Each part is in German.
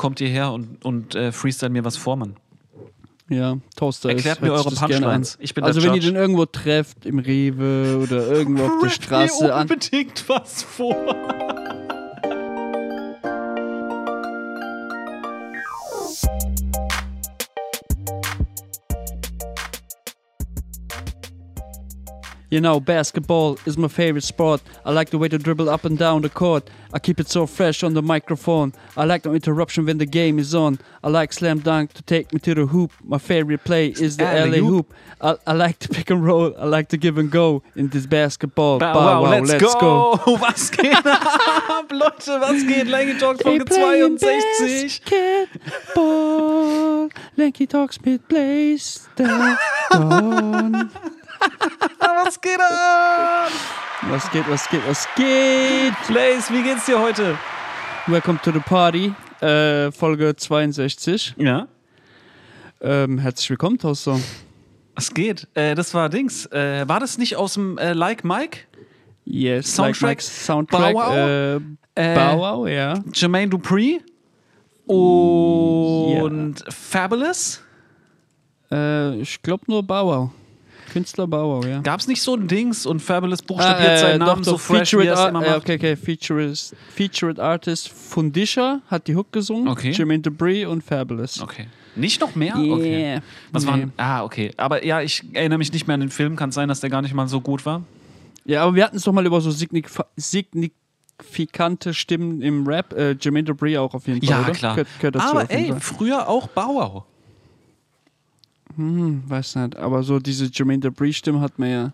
kommt hierher und, und äh, freestyle mir was vor, Mann. Ja, Toaster Erklärt ist, mir eure Punchlines. an. Ich bin also wenn ihr Judge. den irgendwo trefft, im Rewe oder irgendwo auf der Straße mir an. unbedingt was vor. You know, basketball is my favorite sport. I like the way to dribble up and down the court. I keep it so fresh on the microphone. I like no interruption when the game is on. I like slam dunk to take me to the hoop. My favorite play is the LA Alley-oop. hoop. I, I like to pick and roll. I like to give and go in this basketball. Bow, Bow wow, let's, go. go. Was geht ab, Leute? Was geht? Lanky Talk Folge playing 62. Basketball. Lanky Talks mit Blaze. Was geht ab? Was geht, was geht, was geht? Blaze, wie geht's dir heute? Welcome to the party. Äh, Folge 62. Ja. Ähm, herzlich willkommen, Toaster. Was geht? Äh, das war Dings. Äh, war das nicht aus dem äh, Like Mike? Yes, Soundtrack? Like Soundtrack. Bow Wow? Äh, Äh, Bow Wow, ja. Jermaine Dupri und Fabulous. Äh, ich glaube nur Bow Wow. Künstler Wow, ja. Gab's nicht so ein Dings und Fabulous buchstabiert Ah, seinen doch, Namen so doch, fresh, wie Featured er es immer äh, macht? Okay, okay, Featured, Featured Artist Fundisha hat die Hook gesungen. Okay. Jermaine Debris und Fabulous. Okay. Nicht noch mehr? Yeah. Okay. Was Nee. waren? Ah, okay. Aber ja, ich erinnere mich nicht mehr an den Film. Kann sein, dass der gar nicht mal so gut war. Ja, aber wir hatten es doch mal über so signif signifikante Stimmen im Rap. Äh, Jermaine Debris auch auf jeden Fall, Ja, oder? klar. Gehört, gehört dazu Aber ey, früher auch Bauau. Weiß nicht, aber so diese Jermaine Debris-Stimme hat man ja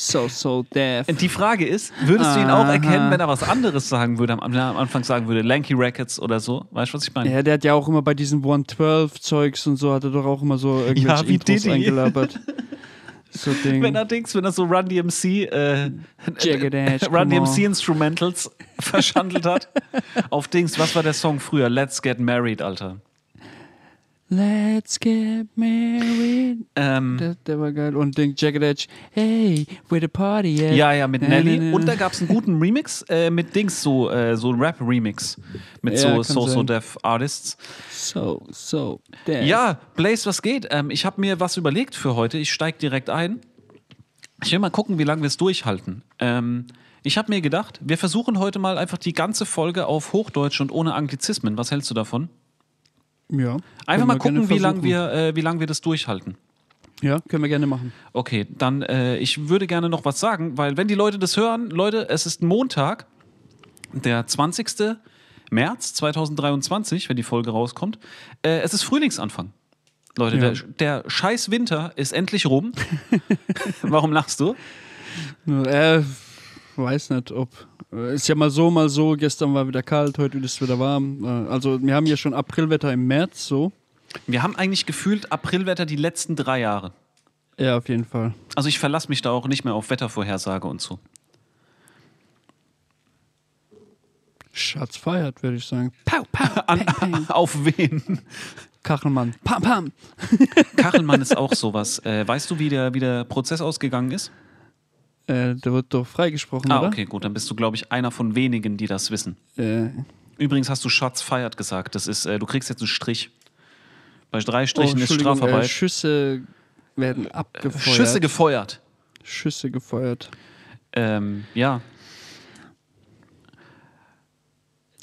so, so deaf. Die Frage ist, würdest du ihn auch erkennen, wenn er was anderes sagen würde, am, am Anfang sagen würde, Lanky Records oder so? Weißt du, was ich meine? Ja, der hat ja auch immer bei diesen 112-Zeugs und so, hat er doch auch immer so irgendwelche Ja, wie Intros Diddy. eingelabert. so Ding. Wenn er Dings, wenn er so Run DMC, äh, Jagged Edge, Run. DMC Instrumentals verschandelt hat. Auf Dings, was war der Song früher? Let's Get Married, Alter. Let's get married. Ähm, Der, der war geil. Und Ding, Jagged Edge, hey, where the party at? ja, ja, mit Nelly. na, na. Und da gab es einen guten Remix äh, mit Dings, so, äh, so ein Rap-Remix. Mit Ja, so kann So-So sein. Deaf Artists. So, so, deaf. Ja, Blaze, was geht? Ähm, ich habe mir was überlegt für heute. Ich steige direkt ein. Ich will mal gucken, wie lange wir es durchhalten. Ähm, ich habe mir gedacht, wir versuchen heute mal einfach die ganze Folge auf Hochdeutsch und ohne Anglizismen. Was hältst du davon? Ja. Einfach mal gucken, wie lange wir, äh, wie lang wir das durchhalten. Ja, können wir gerne machen. Okay, dann äh, ich würde gerne noch was sagen, weil wenn die Leute das hören, Leute, es ist Montag, der 20. März 2023, wenn die Folge rauskommt. Äh, es ist Frühlingsanfang. Leute, Ja. der, der scheiß Winter ist endlich rum. Warum lachst du? Äh, weiß nicht, ob. äh, Ist ja mal so, mal so. Gestern war wieder kalt, heute ist es wieder warm. Äh, Also, wir haben ja schon Aprilwetter im März, so. Wir haben eigentlich gefühlt Aprilwetter die letzten drei Jahre. Ja, auf jeden Fall. Also ich verlasse mich da auch nicht mehr auf Wettervorhersage und so. Schatz feiert, würde ich sagen. Pow, pow, An, auf wen? Kachelmann. Pam, pam. Kachelmann ist auch sowas. Äh, weißt du, wie der, wie der Prozess ausgegangen ist? Äh, der wird doch freigesprochen, Ah, oder? okay, gut. Dann bist du, glaube ich, einer von wenigen, die das wissen. Äh, Übrigens hast du Schatz feiert gesagt. Das ist, äh, du kriegst jetzt einen Strich. Bei drei oh, Strichen ist Entschuldigung, Strafarbeit. Äh, Schüsse werden abgefeuert. Schüsse gefeuert. Schüsse gefeuert. Ähm, ja.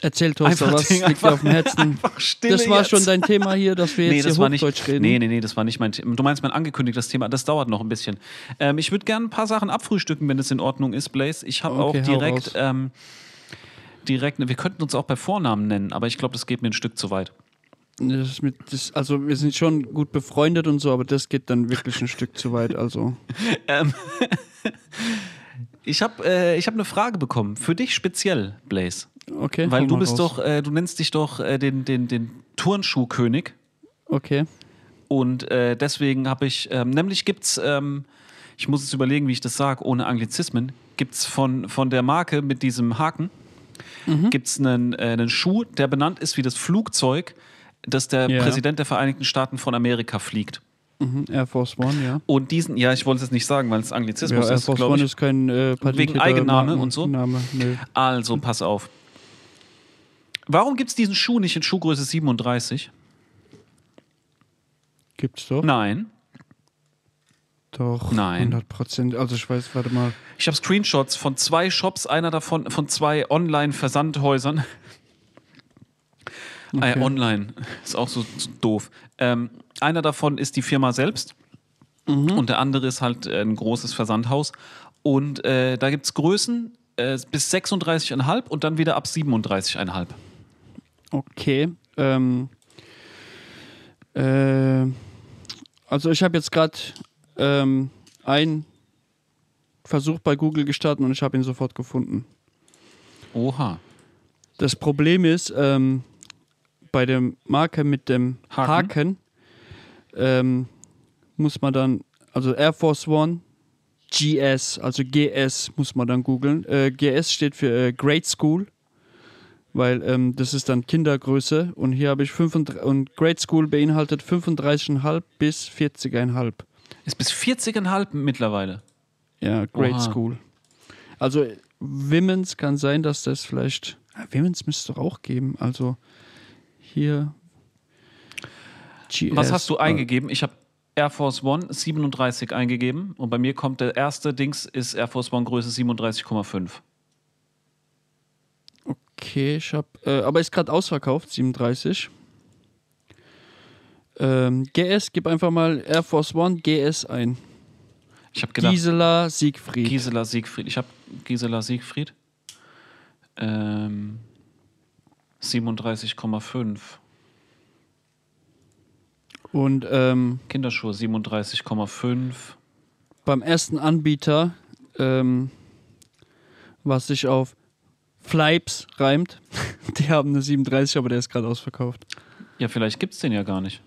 Erzähl, Toaster, was Ding, liegt dir auf dem Herzen? einfach Das war jetzt. schon dein Thema hier, dass wir jetzt Nee, das hier war nicht. Hochdeutsch reden. Nee, nee, nee, das war nicht mein Thema. Du meinst mein angekündigtes Thema. Das dauert noch ein bisschen. Ähm, ich würde gerne ein paar Sachen abfrühstücken, wenn es in Ordnung ist, Blaze. Ich habe Okay, auch direkt, ähm, direkt. Wir könnten uns auch bei Vornamen nennen, aber ich glaube, das geht mir ein Stück zu weit. Das mit, das, also wir sind schon gut befreundet und so, aber das geht dann wirklich ein Stück zu weit. Also Ähm, ich habe äh, ich hab eine Frage bekommen. Für dich speziell, Blaze. Okay. Weil du bist raus. doch, äh, du nennst dich doch äh, den, den, den Turnschuhkönig. Okay. Und äh, deswegen habe ich, ähm, nämlich gibt es, ähm, ich muss jetzt überlegen, wie ich das sage, ohne Anglizismen, gibt es von, von der Marke mit diesem Haken, Mhm. gibt es einen, äh, einen Schuh, der benannt ist wie das Flugzeug, das der Ja. Präsident der Vereinigten Staaten von Amerika fliegt. Mhm. Air Force One, ja. Und diesen, ja, ich wollte es jetzt nicht sagen, weil es Ja, Anglizismus Air ist, Force glaube One ich. ist kein äh, patentierter Eigenname und so? Name, nö. Also, pass auf. Warum gibt es diesen Schuh nicht in Schuhgröße 37? Gibt's doch. Nein. Doch. Nein. 100 Prozent. Also ich weiß, warte mal. Ich habe Screenshots von zwei Shops, einer davon von zwei Online-Versandhäusern. Okay. Äh, online ist auch so, so doof. Ähm, einer davon ist die Firma selbst und der andere ist halt äh, ein großes Versandhaus. Und äh, da gibt es Größen äh, bis 36,5 und dann wieder ab 37,5. Okay. Ähm, äh, also ich habe jetzt gerade ähm, einen Versuch bei Google gestartet und ich habe ihn sofort gefunden. Oha. Das Problem ist, ähm, bei der Marke mit dem Haken. Haken, ähm, muss man dann, also Air Force One, GS, also GS muss man dann googeln. Äh, GS steht für äh, Grade School, weil ähm, das ist dann Kindergröße und hier habe ich 35, und Grade School beinhaltet 35,5 bis 40,5. Ist bis 40,5 mittlerweile. Ja, Grade Oha. School. Also Women's kann sein, dass das vielleicht. Ah, Women's müsste es doch auch geben. Also hier. GS, Was hast du eingegeben? Ich habe Air Force One 37 eingegeben und bei mir kommt der erste Dings ist Air Force One Größe 37,5. Okay, ich hab. Äh, aber ist gerade ausverkauft, 37. Ähm, GS, gib einfach mal Air Force One GS ein. Ich habe gedacht, Gisela Siegfried. Gisela Siegfried. Ich habe Gisela Siegfried. Ähm, 37,5. Und ähm, Kinderschuhe 37,5. beim ersten Anbieter, ähm, was sich auf Fleips reimt, die haben eine 37, aber der ist gerade ausverkauft. Ja, vielleicht gibt es den ja gar nicht.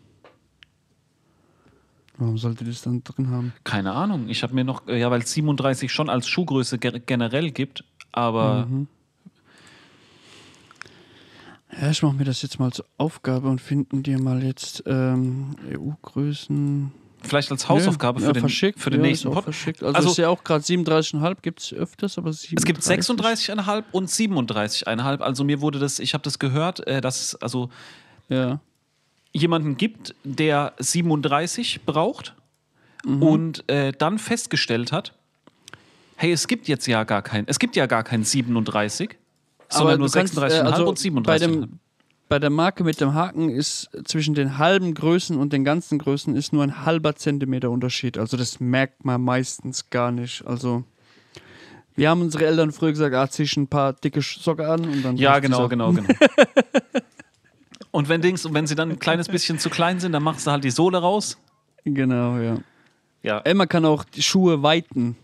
Warum sollte das dann drin haben? Keine Ahnung. Ich habe mir noch, äh, ja, weil es 37 schon als Schuhgröße ge generell gibt, aber Mhm. Ja, ich mache mir das jetzt mal zur Aufgabe und finden dir mal jetzt ähm, EU-Größen. Vielleicht als Hausaufgabe Ja, für, ja, den, für den ja, nächsten ist auch Pod. verschickt. Also, Also- ist ja auch gerade 37,5 gibt es öfters, aber 37. Es gibt 36,5 und 37,5. Also mir wurde das, ich habe das gehört, äh, dass es also Ja. jemanden gibt, der 37 braucht Mhm. und äh, dann festgestellt hat, hey, es gibt jetzt ja gar kein, es gibt ja gar kein 37, sondern nur du kannst, 36,5 äh, also und 37,5. Bei, dem, bei der Marke mit dem Haken ist zwischen den halben Größen und den ganzen Größen ist nur ein halber Zentimeter Unterschied. Also das merkt man meistens gar nicht. Also wir haben unsere Eltern früher gesagt, ah, zieh ein paar dicke Socken an und dann Ja, genau, dieser- genau, genau. und wenn Dings, und wenn sie dann ein kleines bisschen zu klein sind, dann machst du halt die Sohle raus. Genau, ja. Ja, man kann auch die Schuhe weiten.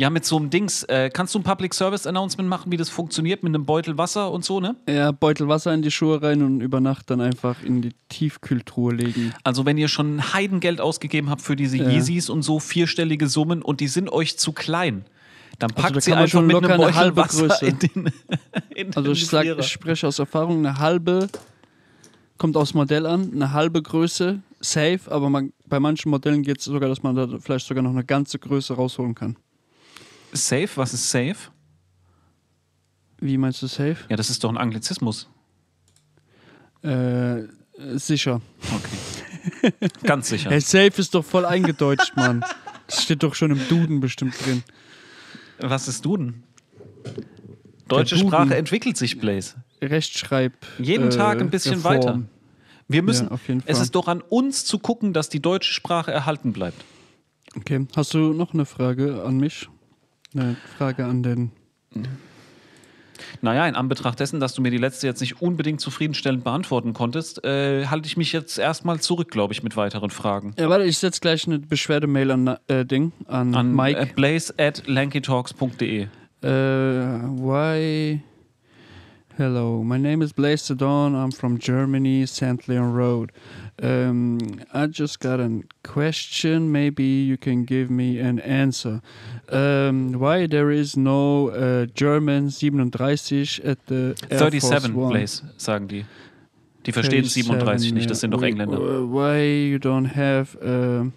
Ja mit so einem Dings, äh, kannst du ein Public Service Announcement machen, wie das funktioniert mit einem Beutel Wasser und so, ne? Ja, Beutel Wasser in die Schuhe rein und über Nacht dann einfach in die Tiefkühltruhe legen. Also wenn ihr schon Heidengeld ausgegeben habt für diese Ja. Yeezys und so vierstellige Summen und die sind euch zu klein, dann Also packt da sie einfach schon mit locker einem eine halbe Wasser Größe. in den, in Also ich sag, ich spreche aus Erfahrung, eine halbe kommt aufs Modell an, eine halbe Größe, safe, aber man, bei manchen Modellen geht es sogar, dass man da vielleicht sogar noch eine ganze Größe rausholen kann. Safe, was ist safe? Wie meinst du safe? Ja, das ist doch ein Anglizismus. Äh, sicher. Okay. Ganz sicher. Hey, safe ist doch voll eingedeutscht, Mann. Das steht doch schon im Duden bestimmt drin. Was ist Duden? Deutsche Duden. Sprache entwickelt sich, Blaze. Rechtschreib. Jeden äh, Tag ein bisschen Reform. weiter. Wir müssen, Ja, auf jeden es ist doch an uns zu gucken, dass die deutsche Sprache erhalten bleibt. Okay, hast du noch eine Frage an mich? Eine Frage an den. Naja, in Anbetracht dessen, dass du mir die letzte jetzt nicht unbedingt zufriedenstellend beantworten konntest, äh, halte ich mich jetzt erstmal zurück, glaube ich, mit weiteren Fragen. Ja, warte, ich setze gleich eine Beschwerdemail an äh, Ding, an, An Mike. äh, blaze at lankytalks.de. Uh, why? Hello, my name is Blaise Sedon. I'm from Germany, St. Leon Road. Um, I just got a question. Maybe you can give me an answer. Um, why there is no uh, German 37 at the Air Force 37, One? Blaze, sagen die. Die verstehen 37 nicht, das sind doch. Engländer. Why- Why you don't have, uh,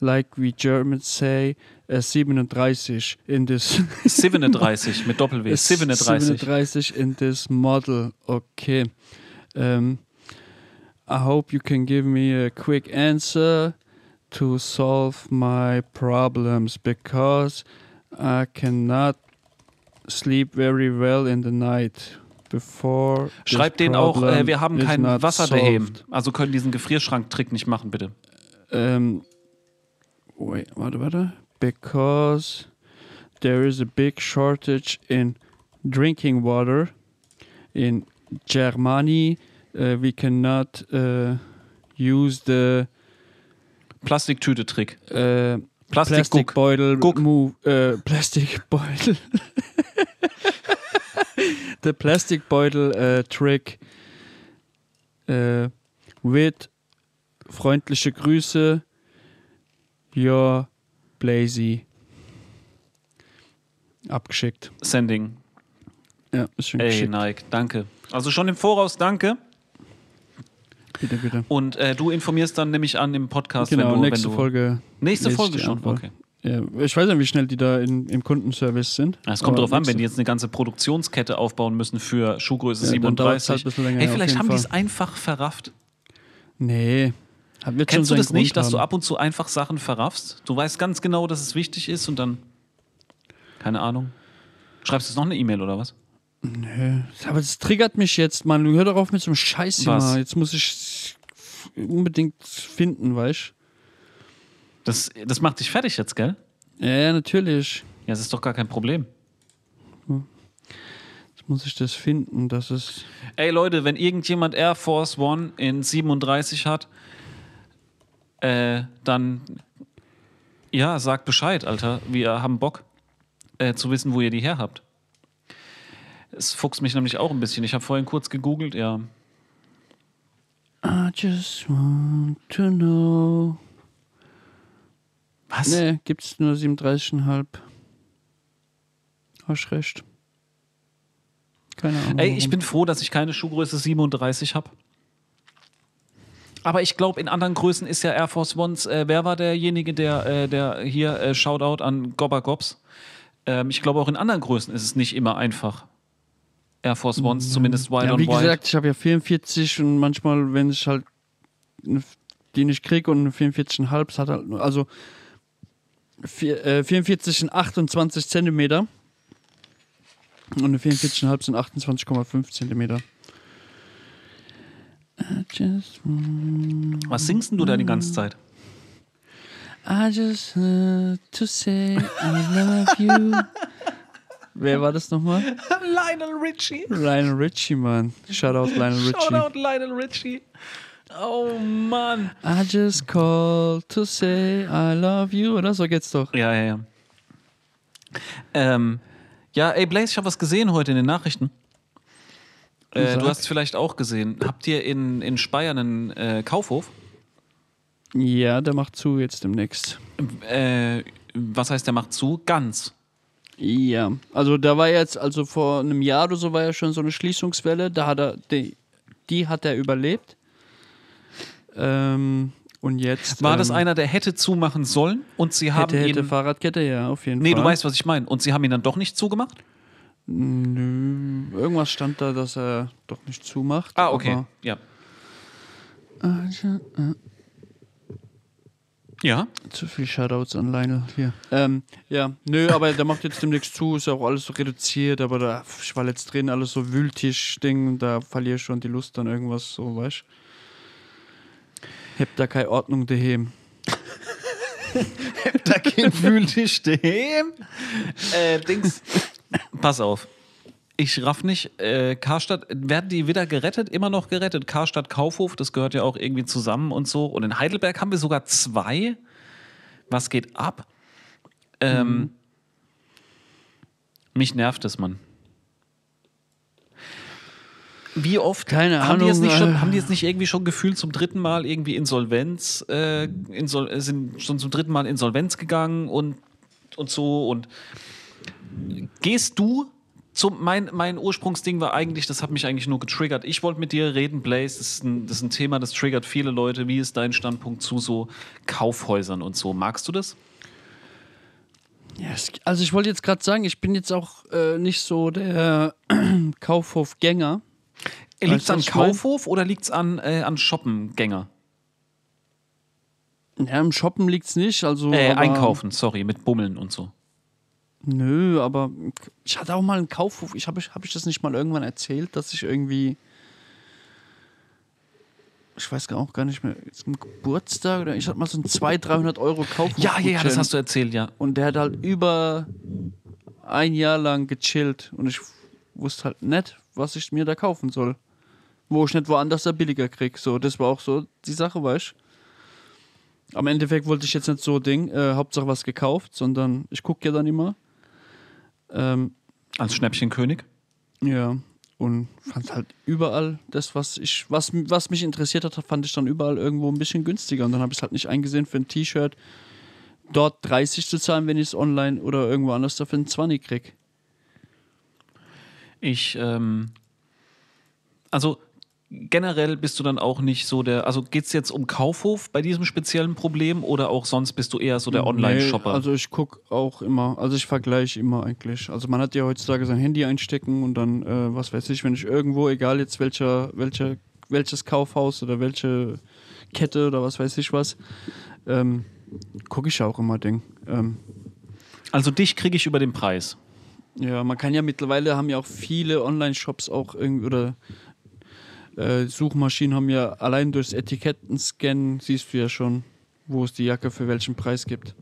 like we Germans say, uh, 37 in this 37 mit Doppel-W. 37. 37 in this model. Okay. Um, I hope you can give me a quick answer to solve my problems because I cannot sleep very well in the night. Before this Schreib denen auch, äh, wir haben kein Wasserbehem. solved. Also können diesen Gefrierschrank-Trick nicht machen, bitte. Um, wait, warte, warte. Because there is a big shortage in drinking water in Germany. Uh, we cannot uh, use the Plastiktüte-Trick. uh, Plastik, plastic Guck. bottle Guck. move. Uh, plastic bottle. the plastic bottle uh, trick uh, with freundliche Grüße, your Blazy. Abgeschickt. Sending. Ja, ist schon Ey, geschickt. Nike, danke. Also schon im Voraus danke. Bitte, bitte. Und äh, du informierst dann nämlich an im Podcast, Genau, wenn du. nächste wenn du, Folge. Nächste Folge schon, Antwort. okay. Ja, ich weiß nicht, wie schnell die da in, im Kundenservice sind. Es kommt drauf an, wenn die jetzt eine ganze Produktionskette aufbauen müssen für Schuhgröße Ja, dann dauert's 37. halt hey, vielleicht haben die es einfach verrafft. Nee. Kennst du das Grund nicht, dass du ab und zu einfach Sachen verraffst? Du weißt ganz genau, dass es wichtig ist und dann. Keine Ahnung. Schreibst du jetzt noch eine E-Mail oder was? Nö. Aber das triggert mich jetzt, Mann. Hör doch auf mit so einem Scheiß Was? immer. Jetzt muss ich unbedingt finden, weißt Das, das macht dich fertig jetzt, gell? du? Ja, ja, natürlich. Ja, das ist doch gar kein Problem. Jetzt muss ich das finden, dass es. Ey Leute, wenn irgendjemand Air Force One in 37 hat, äh, dann ja, sagt Bescheid, Alter. Wir haben Bock äh, zu wissen, wo ihr die her habt. Es fuchst mich nämlich auch ein bisschen. Ich habe vorhin kurz gegoogelt, ja. I just want to know. Was? Nee, gibt's nur 37,5. Hast recht. Keine Ahnung. Ey, ich bin froh, dass ich keine Schuhgröße 37 habe. Aber ich glaube, in anderen Größen ist ja Air Force Ones. Äh, wer war derjenige, der, äh, der hier äh, Shoutout an Gobba Gobs? Ähm, ich glaube, auch in anderen Größen ist es nicht immer einfach. Air Force Ones, zumindest White ja, on wie White. gesagt, ich habe ja 44 und manchmal, wenn ich halt eine- die nicht kriege und eine 44,5, es hat halt nur, also vier, äh, 44 sind 28 Zentimeter und eine 44,5 sind 28,5 Zentimeter. I just, want- Was singst denn du da die ganze Zeit? I just want to say I love you. Wer war das nochmal? Lionel Richie. Lionel Richie, Mann. Shoutout Lionel Richie. Shoutout Lionel Richie. Oh Mann. I just called to say I love you. Oder so geht's doch. Ja, ja, ja. Ähm, ja, ey Blaze, ich habe was gesehen heute in den Nachrichten. Äh, du hast es vielleicht auch gesehen. Habt ihr in, in Speyer einen äh, Kaufhof? Ja, der macht zu jetzt demnächst. Äh, was heißt, der macht zu? Ganz. Ja, also da war jetzt, also vor einem Jahr oder so war ja schon so eine Schließungswelle. Da hat er, die, die hat er überlebt. Ähm, und jetzt. War ähm, das einer, der hätte zumachen sollen und sie haben Hätte, hätte ihn. Fahrradkette, ja, auf jeden Nee, Fall. du weißt, was ich meine. Und sie haben ihn dann doch nicht zugemacht? Nö, irgendwas stand da, dass er doch nicht zumacht. Ah, okay. Ja. Ja. Zu viel Shoutouts an Lionel hier. Ähm, ja, nö, aber der macht jetzt demnächst zu, ist ja auch alles so reduziert, aber da ich war jetzt drin, alles so Wühltisch-Ding, da verliere ich schon die Lust an irgendwas, so, weißt Hab da keine Ordnung daheim. Da geht Wühltisch dem. Äh, Dings. Pass auf. Ich raff nicht. Äh, Karstadt, werden die wieder gerettet? Immer noch gerettet. Karstadt Kaufhof, das gehört ja auch irgendwie zusammen und so. Und in Heidelberg haben wir sogar zwei. Was geht ab? Ähm, Mich nervt es, Mann. Wie oft Keine haben, die jetzt Ahnung, nicht schon, äh. haben die jetzt nicht irgendwie schon gefühlt zum dritten Mal irgendwie Insolvenz, äh, insol äh, sind schon zum dritten Mal Insolvenz gegangen und, und so und gehst du zum, mein, mein Ursprungsding war eigentlich, das hat mich eigentlich nur getriggert. Ich wollte mit dir reden, Blaze. Das ist, ein, das ist ein Thema, das triggert viele Leute. Wie ist dein Standpunkt zu so Kaufhäusern und so? Magst du das? Ja, es, also ich wollte jetzt gerade sagen, ich bin jetzt auch äh, nicht so der Kaufhofgänger. Liegt es an ich mein? Kaufhof oder liegt es an, äh, an Shoppengänger? Ja, im Shoppen liegt's nicht. Also, Äh, einkaufen, sorry, mit Bummeln und so. Nö, aber ich hatte auch mal einen Kaufhof. Ich habe ich, hab ich das nicht mal irgendwann erzählt, dass ich irgendwie. Ich weiß gar auch gar nicht mehr, zum Geburtstag oder ich hatte mal so einen 200, 300 Euro Kaufhof. Ja, ja, ja, das hast du erzählt, ja. Und der hat halt über ein Jahr lang gechillt und ich wusste halt nicht, was ich mir da kaufen soll. Wo ich nicht woanders da billiger krieg. So, das war auch so die Sache, weißt du? Am Endeffekt wollte ich jetzt nicht so Ding, äh, Hauptsache was gekauft, sondern ich gucke ja dann immer. Ähm, Als Schnäppchenkönig. ja, und fand halt überall das, was ich, was, was mich interessiert hat, fand ich dann überall irgendwo ein bisschen günstiger. Und dann habe ich es halt nicht eingesehen für ein T-Shirt dort 30 zu zahlen, wenn ich es online oder irgendwo anders dafür einen 20 krieg. Ich, ähm, also generell bist du dann auch nicht so der, also geht es jetzt um Kaufhof bei diesem speziellen Problem oder auch sonst bist du eher so der Online-Shopper? Nee, also ich gucke auch immer, also ich vergleiche immer eigentlich. Also man hat ja heutzutage sein Handy einstecken und dann, äh, was weiß ich, wenn ich irgendwo, egal jetzt welcher, welcher, welches Kaufhaus oder welche Kette oder was weiß ich was, ähm, gucke ich auch immer Ding. Ähm, also dich kriege ich über den Preis. Ja, man kann ja mittlerweile haben ja auch viele Online-Shops auch irgendwie oder äh, Suchmaschinen haben ja allein durchs Etikettenscannen siehst du ja schon, wo es die Jacke für welchen Preis gibt.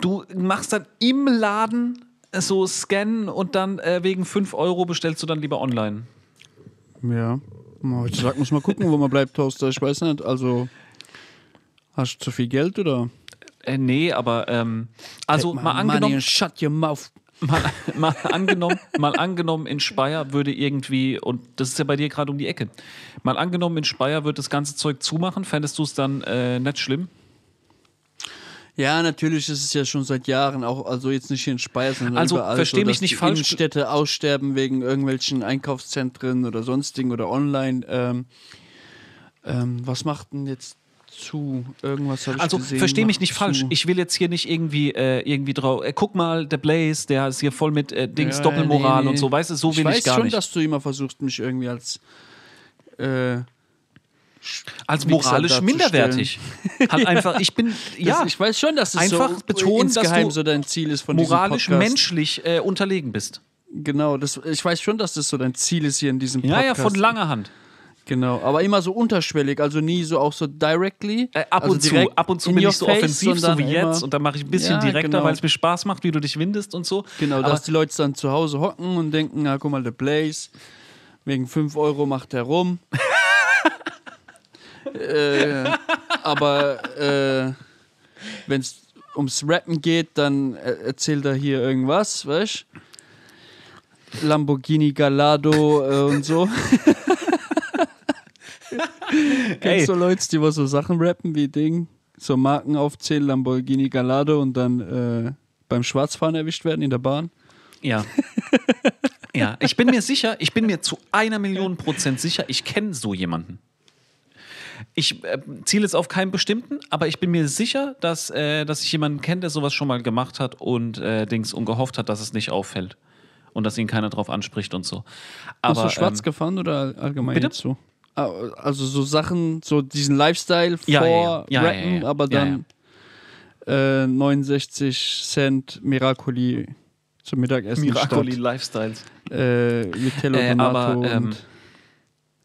Du machst dann im Laden so scannen und dann äh, wegen 5 Euro bestellst du dann lieber online. Ja. Heutzutage muss man gucken, wo man bleibt, Toaster. Ich weiß nicht. Also, hast du zu viel Geld oder? Äh, nee, aber ähm, also mal my money angenommen, and shut your mouth. Mal, mal angenommen, mal angenommen in Speyer würde irgendwie, und das ist ja bei dir gerade um die Ecke, mal angenommen in Speyer wird das ganze Zeug zumachen, fändest du es dann äh, nicht schlimm? Ja, natürlich ist es ja schon seit Jahren auch, also jetzt nicht hier in Speyer, sondern Also, überall versteh so, mich nicht die falsch. Innenstädte aussterben wegen irgendwelchen Einkaufszentren oder sonstigen oder online. Ähm, ähm, was macht denn jetzt zu? Irgendwas habe ich Also gesehen. versteh mich nicht falsch. zu. Ich will jetzt hier nicht irgendwie, äh, irgendwie drauf. Äh, guck mal, der Blaze, der ist hier voll mit äh, Dings, Ja, Doppelmoral nee, und so, weißt du, so will ich ich, weiß gar schon, nicht. dass du immer versuchst, mich irgendwie als äh, Als moralisch minderwertig. halt einfach, ich bin, ja, das, ich weiß schon, dass es Einfach so betonen, dass du so dein Ziel ist von moralisch, menschlich äh, unterlegen bist. Genau, das, ich weiß schon, dass das so dein Ziel ist hier in diesem Ja, Podcast. ja, von langer Hand. Genau, aber immer so unterschwellig, also nie so auch so directly. Äh, ab also und zu, ab und zu in bin ich so face, offensiv, so wie jetzt. Und dann mache ich ein bisschen Ja, direkter, genau. weil es mir Spaß macht, wie du dich windest und so. Genau, Aber dass die Leute dann zu Hause hocken und denken, na guck mal, der Blaze, wegen 5 Euro macht er rum. äh, aber äh, wenn es ums Rappen geht, dann äh, erzählt er hier irgendwas, weißt Lamborghini Gallardo äh, und so. Kennst du Leute, die was so Sachen rappen wie Ding, so Marken aufzählen, Lamborghini Gallardo und dann äh, beim Schwarzfahren erwischt werden in der Bahn? Ja. ja, ich bin mir sicher, ich bin mir zu einer Million Prozent sicher, ich kenne so jemanden. Ich äh, ziele jetzt auf keinen bestimmten, aber ich bin mir sicher, dass, äh, dass ich jemanden kenne, der sowas schon mal gemacht hat und äh, Dings und gehofft hat, dass es nicht auffällt. Und dass ihn keiner drauf anspricht und so. Aber, Bist du schwarz ähm, gefahren oder allgemein bitte? so? Ah, Also so Sachen, so diesen Lifestyle Ja, vor ja, ja. Rappen, aber dann Äh, 69 Cent Miracoli zum Mittagessen Miracoli statt Lifestyles. äh, Vitello Äh, Donato aber, ähm,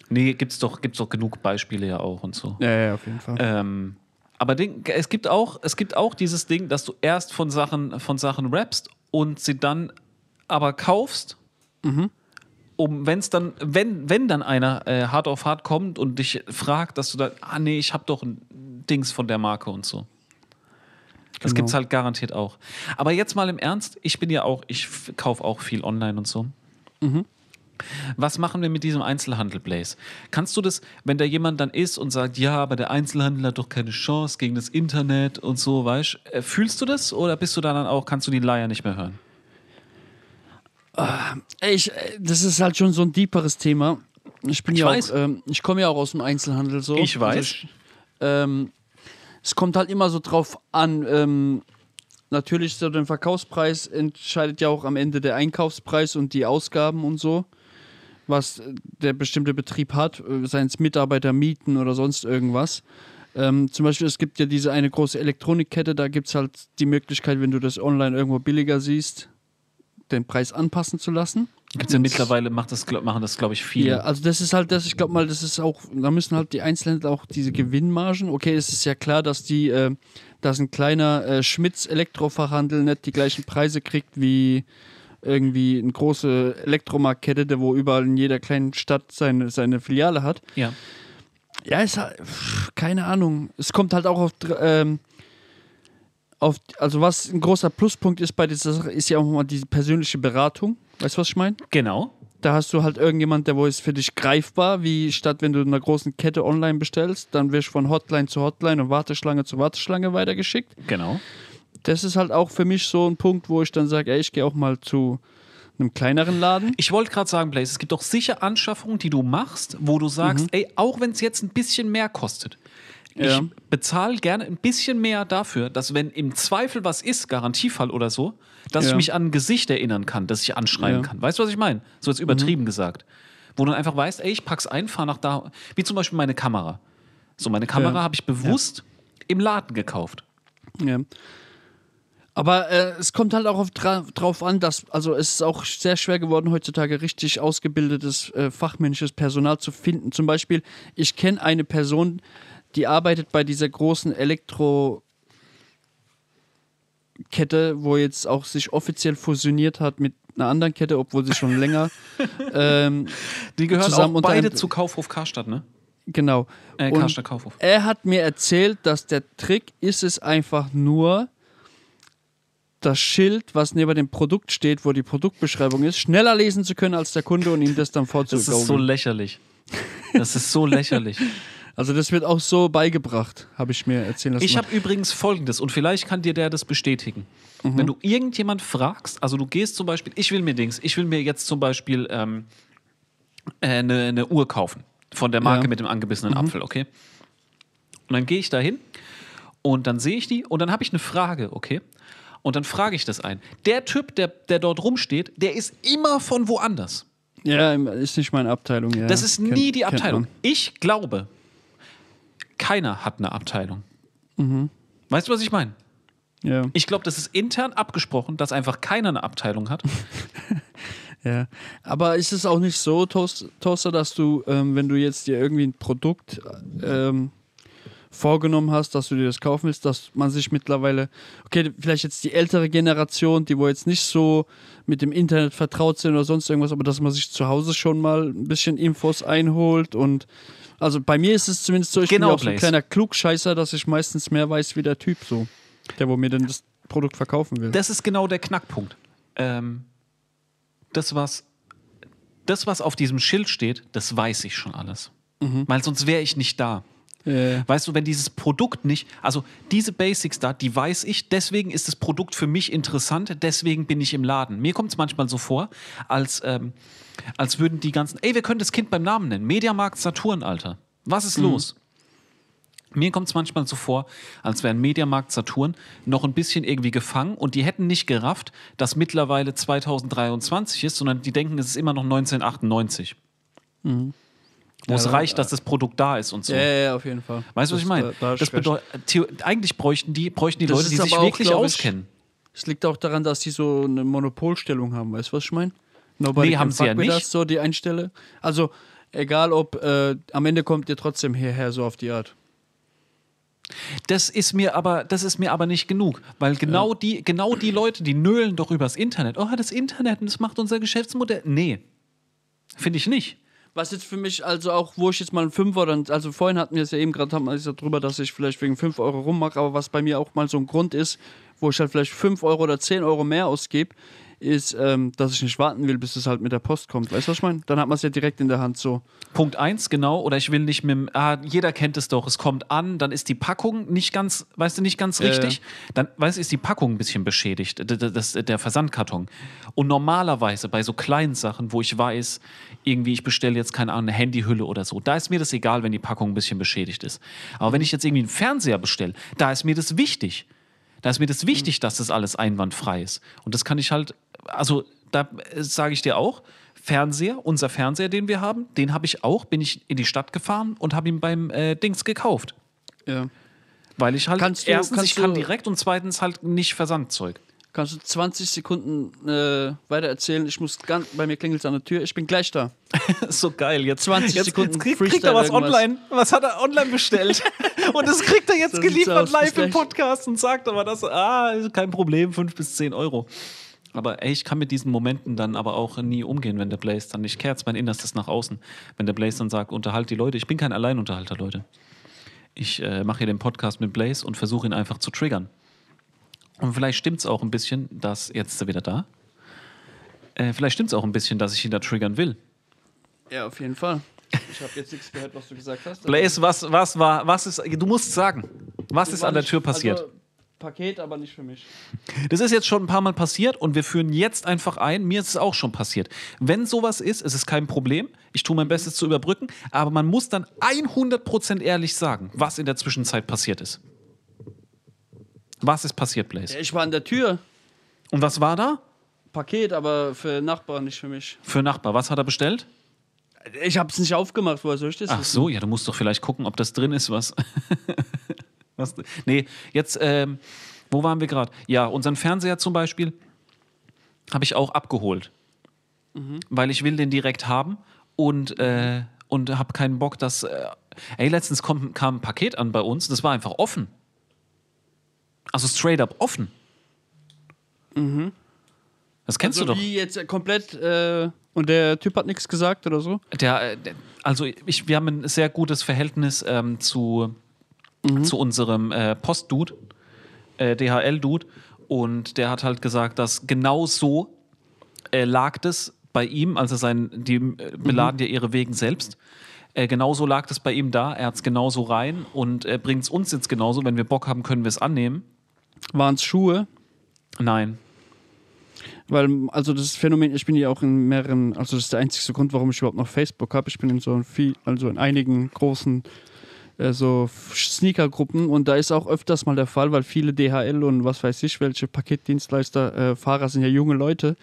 Nee, gibt's doch, gibt's doch genug Beispiele ja auch und so. ja, ja, auf jeden Fall. Ähm, aber Ding, es gibt auch, es gibt auch dieses Ding, dass du erst von Sachen, von Sachen rappst und sie dann aber kaufst, um wenn's dann, wenn, wenn dann einer äh, hart auf hart kommt und dich fragt, dass du dann, ah nee, ich hab doch ein Dings von der Marke und so. Das Genau. gibt's halt garantiert auch. Aber jetzt mal im Ernst, ich bin ja auch, ich kaufe auch viel online und so. Was machen wir mit diesem Einzelhandel, Blaze? Kannst du das, wenn da jemand dann ist und sagt, ja, aber der Einzelhandel hat doch keine Chance gegen das Internet und so, weißt du, fühlst du das oder bist du da dann auch, kannst du die Leier nicht mehr hören? Ey, Ich, äh, das ist halt schon so ein deeperes Thema. Ich bin Ich ja weiß. auch, ähm, ich komme ja auch aus dem Einzelhandel so. Ich weiß. Also ich, ähm, es kommt halt immer so drauf an, ähm, natürlich so den Verkaufspreis entscheidet ja auch am Ende der Einkaufspreis und die Ausgaben und so, was der bestimmte Betrieb hat, äh, seien es Mitarbeiter, Mieten oder sonst irgendwas. Ähm, zum Beispiel, es gibt ja diese eine große Elektronikkette, da gibt es halt die Möglichkeit, wenn du das online irgendwo billiger siehst, den Preis anpassen zu lassen. Ja mittlerweile, macht das, glaub- machen das, glaube ich, viele. Ja, also das ist halt das, ich glaube mal, das ist auch, da müssen halt die Einzelhändler auch diese Gewinnmargen, okay, es ist ja klar, dass die, äh, dass ein kleiner äh, Schmitz Elektrofachhandel nicht die gleichen Preise kriegt wie irgendwie eine große Elektromarktkette, wo überall in jeder kleinen Stadt seine, seine Filiale hat. ja. Ja, ist halt, keine Ahnung. Es kommt halt auch auf, ähm, auf, also was ein großer Pluspunkt ist bei dieser Sache, ist ja auch mal die persönliche Beratung. Weißt du, was ich meine? Genau. Da hast du halt irgendjemand, der wo ist für dich greifbar, wie statt wenn du in einer großen Kette online bestellst, dann wirst du von Hotline zu Hotline und Warteschlange zu Warteschlange weitergeschickt. Genau. Das ist halt auch für mich so ein Punkt, wo ich dann sage, ey, ich gehe auch mal zu einem kleineren Laden. Ich wollte gerade sagen, Blaze, es gibt doch sicher Anschaffungen, die du machst, wo du sagst, ey, auch wenn es jetzt ein bisschen mehr kostet, Ja. ich bezahle gerne ein bisschen mehr dafür, dass wenn im Zweifel was ist, Garantiefall oder so, dass ich Ja. mich an ein Gesicht erinnern kann, das ich anschreiben Ja. kann. Weißt du, was ich meine? So jetzt übertrieben gesagt. Wo du einfach weißt, ey, ich pack's ein, fahr nach da. Wie zum Beispiel meine Kamera. So, meine Kamera habe ich bewusst im Laden gekauft. Ja. Aber äh, es kommt halt auch auf, dra drauf an, dass, also es ist auch sehr schwer geworden, heutzutage richtig ausgebildetes äh, fachmännisches Personal zu finden. Zum Beispiel, ich kenne eine Person, die arbeitet bei dieser großen Elektrokette, wo jetzt auch sich offiziell fusioniert hat mit einer anderen Kette, obwohl sie schon länger ähm, Die gehören Zusammen auch beide zu Kaufhof Karstadt, ne? genau. Äh, Karstadt Kaufhof. Er hat mir erzählt, dass der Trick ist es einfach nur, das Schild, was neben dem Produkt steht, wo die Produktbeschreibung ist, schneller lesen zu können als der Kunde und ihm das dann Das vorzugaukeln. ist so lächerlich. Das ist so lächerlich. also das wird auch so beigebracht, habe ich mir erzählen lassen. Ich habe übrigens folgendes, und vielleicht kann dir der das bestätigen. Wenn du irgendjemand fragst, also du gehst zum Beispiel, ich will mir Dings, ich will mir jetzt zum Beispiel ähm, äh, eine, eine Uhr kaufen von der Marke Ja. mit dem angebissenen Apfel, okay? Und dann gehe ich da hin und dann sehe ich die und dann habe ich eine Frage, okay? Und dann frage ich das ein. Der Typ, der, der dort rumsteht, der ist immer von woanders. ja, ist nicht meine Abteilung. Ja. Das ist nie die Abteilung. Ich glaube, keiner hat eine Abteilung. Weißt du, was ich meine? Ja, Ich glaube, das ist intern abgesprochen, dass einfach keiner eine Abteilung hat. ja. Aber ist es auch nicht so, Toast, Toaster, dass du, ähm, wenn du jetzt dir irgendwie ein Produkt ähm, vorgenommen hast, dass du dir das kaufen willst, dass man sich mittlerweile, okay, vielleicht jetzt die ältere Generation, die wo jetzt nicht so mit dem Internet vertraut sind oder sonst irgendwas, aber dass man sich zu Hause schon mal ein bisschen Infos einholt und also bei mir ist es zumindest so, ich Genau, bin ja auch so ein kleiner Klugscheißer, dass ich meistens mehr weiß wie der Typ so, der wo mir denn das Produkt verkaufen will. Das ist genau der Knackpunkt. Ähm, das, was, das, was auf diesem Schild steht, das weiß ich schon alles. Weil sonst wäre ich nicht da. Äh, Weißt du, wenn dieses Produkt nicht, also diese Basics da, die weiß ich, deswegen ist das Produkt für mich interessant, deswegen bin ich im Laden. Mir kommt es manchmal so vor, als, ähm, als würden die ganzen, ey, wir können das Kind beim Namen nennen, Mediamarkt Saturn, Alter. Was ist los? Mir kommt es manchmal so vor, als wären Mediamarkt Saturn noch ein bisschen irgendwie gefangen und die hätten nicht gerafft, dass mittlerweile 2023 ist, sondern die denken, es ist immer noch 1998. Wo es Ja, reicht, dass das Produkt da ist und so. ja, ja, ja, auf jeden Fall. Weißt du, was ich meine? Da, da Das bedeutet, eigentlich bräuchten die, bräuchten die Das Leute, die sich auch, wirklich ich, auskennen. Es liegt auch daran, dass die so eine Monopolstellung haben, weißt du, was ich meine? Nobody Nee, haben sie ja nicht. us, so die Einstelle. Also, egal ob, äh, am Ende kommt ihr trotzdem hierher, so auf die Art. Das ist mir aber, das ist mir aber nicht genug, weil genau die, genau die Leute, die nölen doch übers Internet. Oh, das Internet, das macht unser Geschäftsmodell. Nee, finde ich nicht. Was jetzt für mich, also auch, wo ich jetzt mal einen Fünfer, dann, also vorhin hatten wir es ja eben gerade, haben wir es dass ich vielleicht wegen 5 Euro rummache, aber was bei mir auch mal so ein Grund ist, wo ich halt vielleicht 5 Euro oder 10 Euro mehr ausgebe, ist, ähm, dass ich nicht warten will, bis es halt mit der Post kommt. Weißt du, was ich meine? Dann hat man es ja direkt in der Hand so. Punkt eins genau, oder ich will nicht mit dem, ah, jeder kennt es doch, es kommt an, dann ist die Packung nicht ganz, weißt du, nicht ganz richtig. Dann, weißt du, ist die Packung ein bisschen beschädigt, das, der Versandkarton. Und normalerweise bei so kleinen Sachen, wo ich weiß, irgendwie, ich bestelle jetzt keine Ahnung, eine Handyhülle oder so, da ist mir das egal, wenn die Packung ein bisschen beschädigt ist. Aber wenn ich jetzt irgendwie einen Fernseher bestelle, da ist mir das wichtig. Da ist mir das wichtig, dass das alles einwandfrei ist. Und das kann ich halt, also da sage ich dir auch, Fernseher, unser Fernseher, den wir haben, den habe ich auch, bin ich in die Stadt gefahren und habe ihn beim äh, Dings gekauft. Ja. Weil ich halt Kannst du- erstens, kannst ich kann du- direkt und zweitens halt nicht Versandzeug. Kannst du 20 Sekunden äh, weiter erzählen? Ich muss ganz, bei mir klingelt es an der Tür. Ich bin gleich da. So geil. Jetzt, 20 jetzt, Sekunden jetzt kriegt, Freestyle kriegt er was irgendwas. online. Was hat er online bestellt? und das kriegt er jetzt So geliefert aus. live im. Podcast und sagt aber das, ah, kein Problem, 5 bis 10 Euro. Aber ey, ich kann mit diesen Momenten dann aber auch nie umgehen, wenn der Blaze dann nicht kehrt, mein Innerstes nach außen. Wenn der Blaze dann sagt, unterhalt die Leute. Ich bin kein Alleinunterhalter, Leute. Ich äh, mache hier den Podcast mit Blaze und versuche ihn einfach zu triggern. Und vielleicht stimmt es auch ein bisschen, dass, jetzt ist er wieder da, äh, vielleicht stimmt es auch ein bisschen, dass ich ihn da triggern will. Ja, auf jeden Fall. Ich habe jetzt nichts gehört, was du gesagt hast. Blaze, was, was war, was ist, du musst sagen, was ist an der Tür passiert? Also, Paket, aber nicht für mich. Das ist jetzt schon ein paar Mal passiert und wir führen jetzt einfach ein. Mir ist es auch schon passiert. Wenn sowas ist, ist es kein Problem. Ich tue mein Bestes zu überbrücken, aber man muss dann 100% ehrlich sagen, was in der Zwischenzeit passiert ist. Was ist passiert, Blaze? Ich war an der Tür. Und was war da? Paket, aber für Nachbarn, nicht für mich. Für Nachbar. Was hat er bestellt? Ich habe es nicht aufgemacht, woher soll ich das Ach wissen? so, ja, du musst doch vielleicht gucken, ob das drin ist, was. was nee, jetzt, ähm, wo waren wir gerade? Ja, unseren Fernseher zum Beispiel habe ich auch abgeholt. Weil ich will den direkt haben und, äh, und habe keinen Bock, dass. Äh, ey, letztens kommt, kam ein Paket an bei uns, das war einfach offen. Also straight up offen. Das kennst Also du doch. wie jetzt komplett äh, und der Typ hat nichts gesagt oder so? Der, äh, der, also ich, wir haben ein sehr gutes Verhältnis ähm, zu, zu unserem äh, Postdude, äh, DHL-Dude. Und der hat halt gesagt, dass genau so äh, lag das bei ihm, also sein, die äh, beladen ja ihre Wegen selbst. Äh, genauso lag das bei ihm da. Er hat es genauso rein und er bringt es uns jetzt genauso. Wenn wir Bock haben, können wir es annehmen. Waren es Schuhe? Nein. Weil, also das Phänomen, ich bin ja auch in mehreren, also das ist der einzige Grund, warum ich überhaupt noch Facebook habe. Ich bin in so viel, also in einigen großen äh, so Sneaker-Gruppen und da ist auch öfters mal der Fall, weil viele DHL und was weiß ich, welche Paketdienstleister, äh, Fahrer sind ja junge Leute.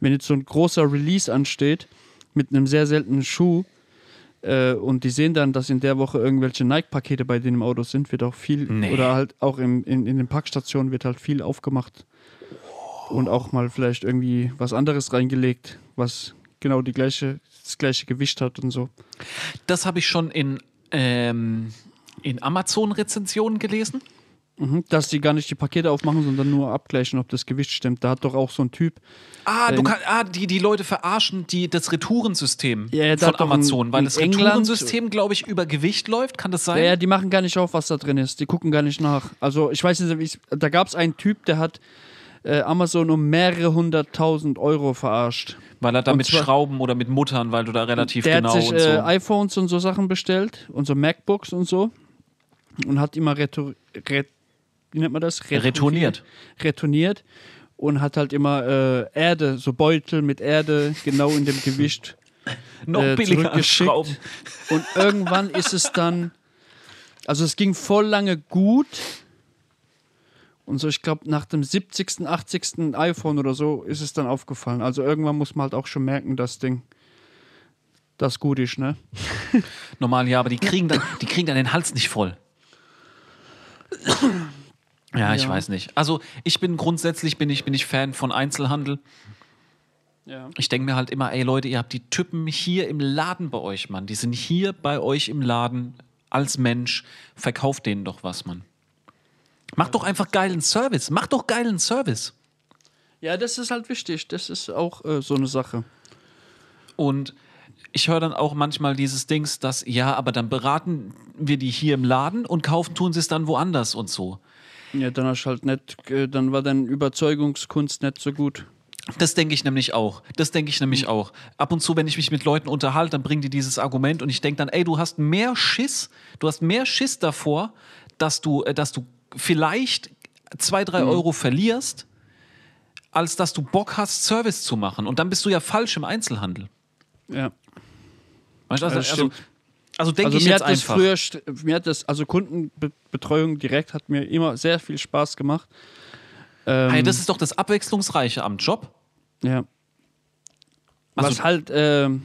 Wenn jetzt so ein großer Release ansteht mit einem sehr seltenen Schuh äh, und die sehen dann, dass in der Woche irgendwelche Nike-Pakete bei denen im Auto sind, wird auch viel, Nee. oder halt auch im, in, in den Packstationen wird halt viel aufgemacht und auch mal vielleicht irgendwie was anderes reingelegt, was genau die gleiche, das gleiche Gewicht hat und so. Das habe ich schon in, ähm, in Amazon-Rezensionen gelesen. Mhm. Dass die gar nicht die Pakete aufmachen, sondern nur abgleichen, ob das Gewicht stimmt. Da hat doch auch so ein Typ. Ah, du In- kann, ah die, die Leute verarschen die, das Retourensystem Ja, von Amazon, in- weil das England- Retourensystem, glaube ich, über Gewicht läuft. Kann das sein? Ja, die machen gar nicht auf, was da drin ist. Die gucken gar nicht nach. Also ich weiß nicht, es- da gab es einen Typ, der hat äh, Amazon um mehrere hunderttausend Euro verarscht. weil er da und mit Schrauben oder mit Muttern, weil du da relativ der genau hat sich und äh, so. iPhones und so Sachen bestellt und so MacBooks und so und hat immer retur ret wie nennt man das? Retourniert. Retourniert und hat halt immer äh, Erde, so Beutel mit Erde genau in dem Gewicht Noch äh, billiger. Schrauben. Und irgendwann ist es dann, also es ging voll lange gut. Und so, ich glaube, nach dem 70., 80. iPhone oder so ist es dann aufgefallen. Also irgendwann muss man halt auch schon merken, das Ding, das gut ist, ne? Normal, ja, aber die kriegen dann, die kriegen dann den Hals nicht voll. Ja, ich Ja. weiß nicht. Also ich bin grundsätzlich bin ich, bin ich Fan von Einzelhandel. Ja. Ich denke mir halt immer, ey Leute, ihr habt die Typen hier im Laden bei euch, Mann. Die sind hier bei euch im Laden als Mensch. Verkauft denen doch was, Mann. Macht doch einfach geilen Service. Macht doch geilen Service. Ja, das ist halt wichtig. Das ist auch äh, so eine Sache. Und ich höre dann auch manchmal dieses Dings, dass, ja, aber dann beraten wir die hier im Laden und kaufen tun sie es dann woanders und so. Ja, dann hast halt nicht, äh, dann war deine Überzeugungskunst nicht so gut. Das denke ich nämlich auch. Das denke ich nämlich auch. Ab und zu, wenn ich mich mit Leuten unterhalte, dann bringen die dieses Argument und ich denke dann, ey, du hast mehr Schiss, du hast mehr Schiss davor, dass du, äh, dass du vielleicht zwei, drei Euro verlierst, als dass du Bock hast, Service zu machen. Und dann bist du ja falsch im Einzelhandel. Ja. Weißt du, also, das also, stimmt. also denke Also ich mir jetzt hat das einfach. früher, st- mir hat das, also Kundenbetreuung direkt hat mir immer sehr viel Spaß gemacht. Ähm, Hey, das ist doch das Abwechslungsreiche am Job. ja. Also- was halt ähm,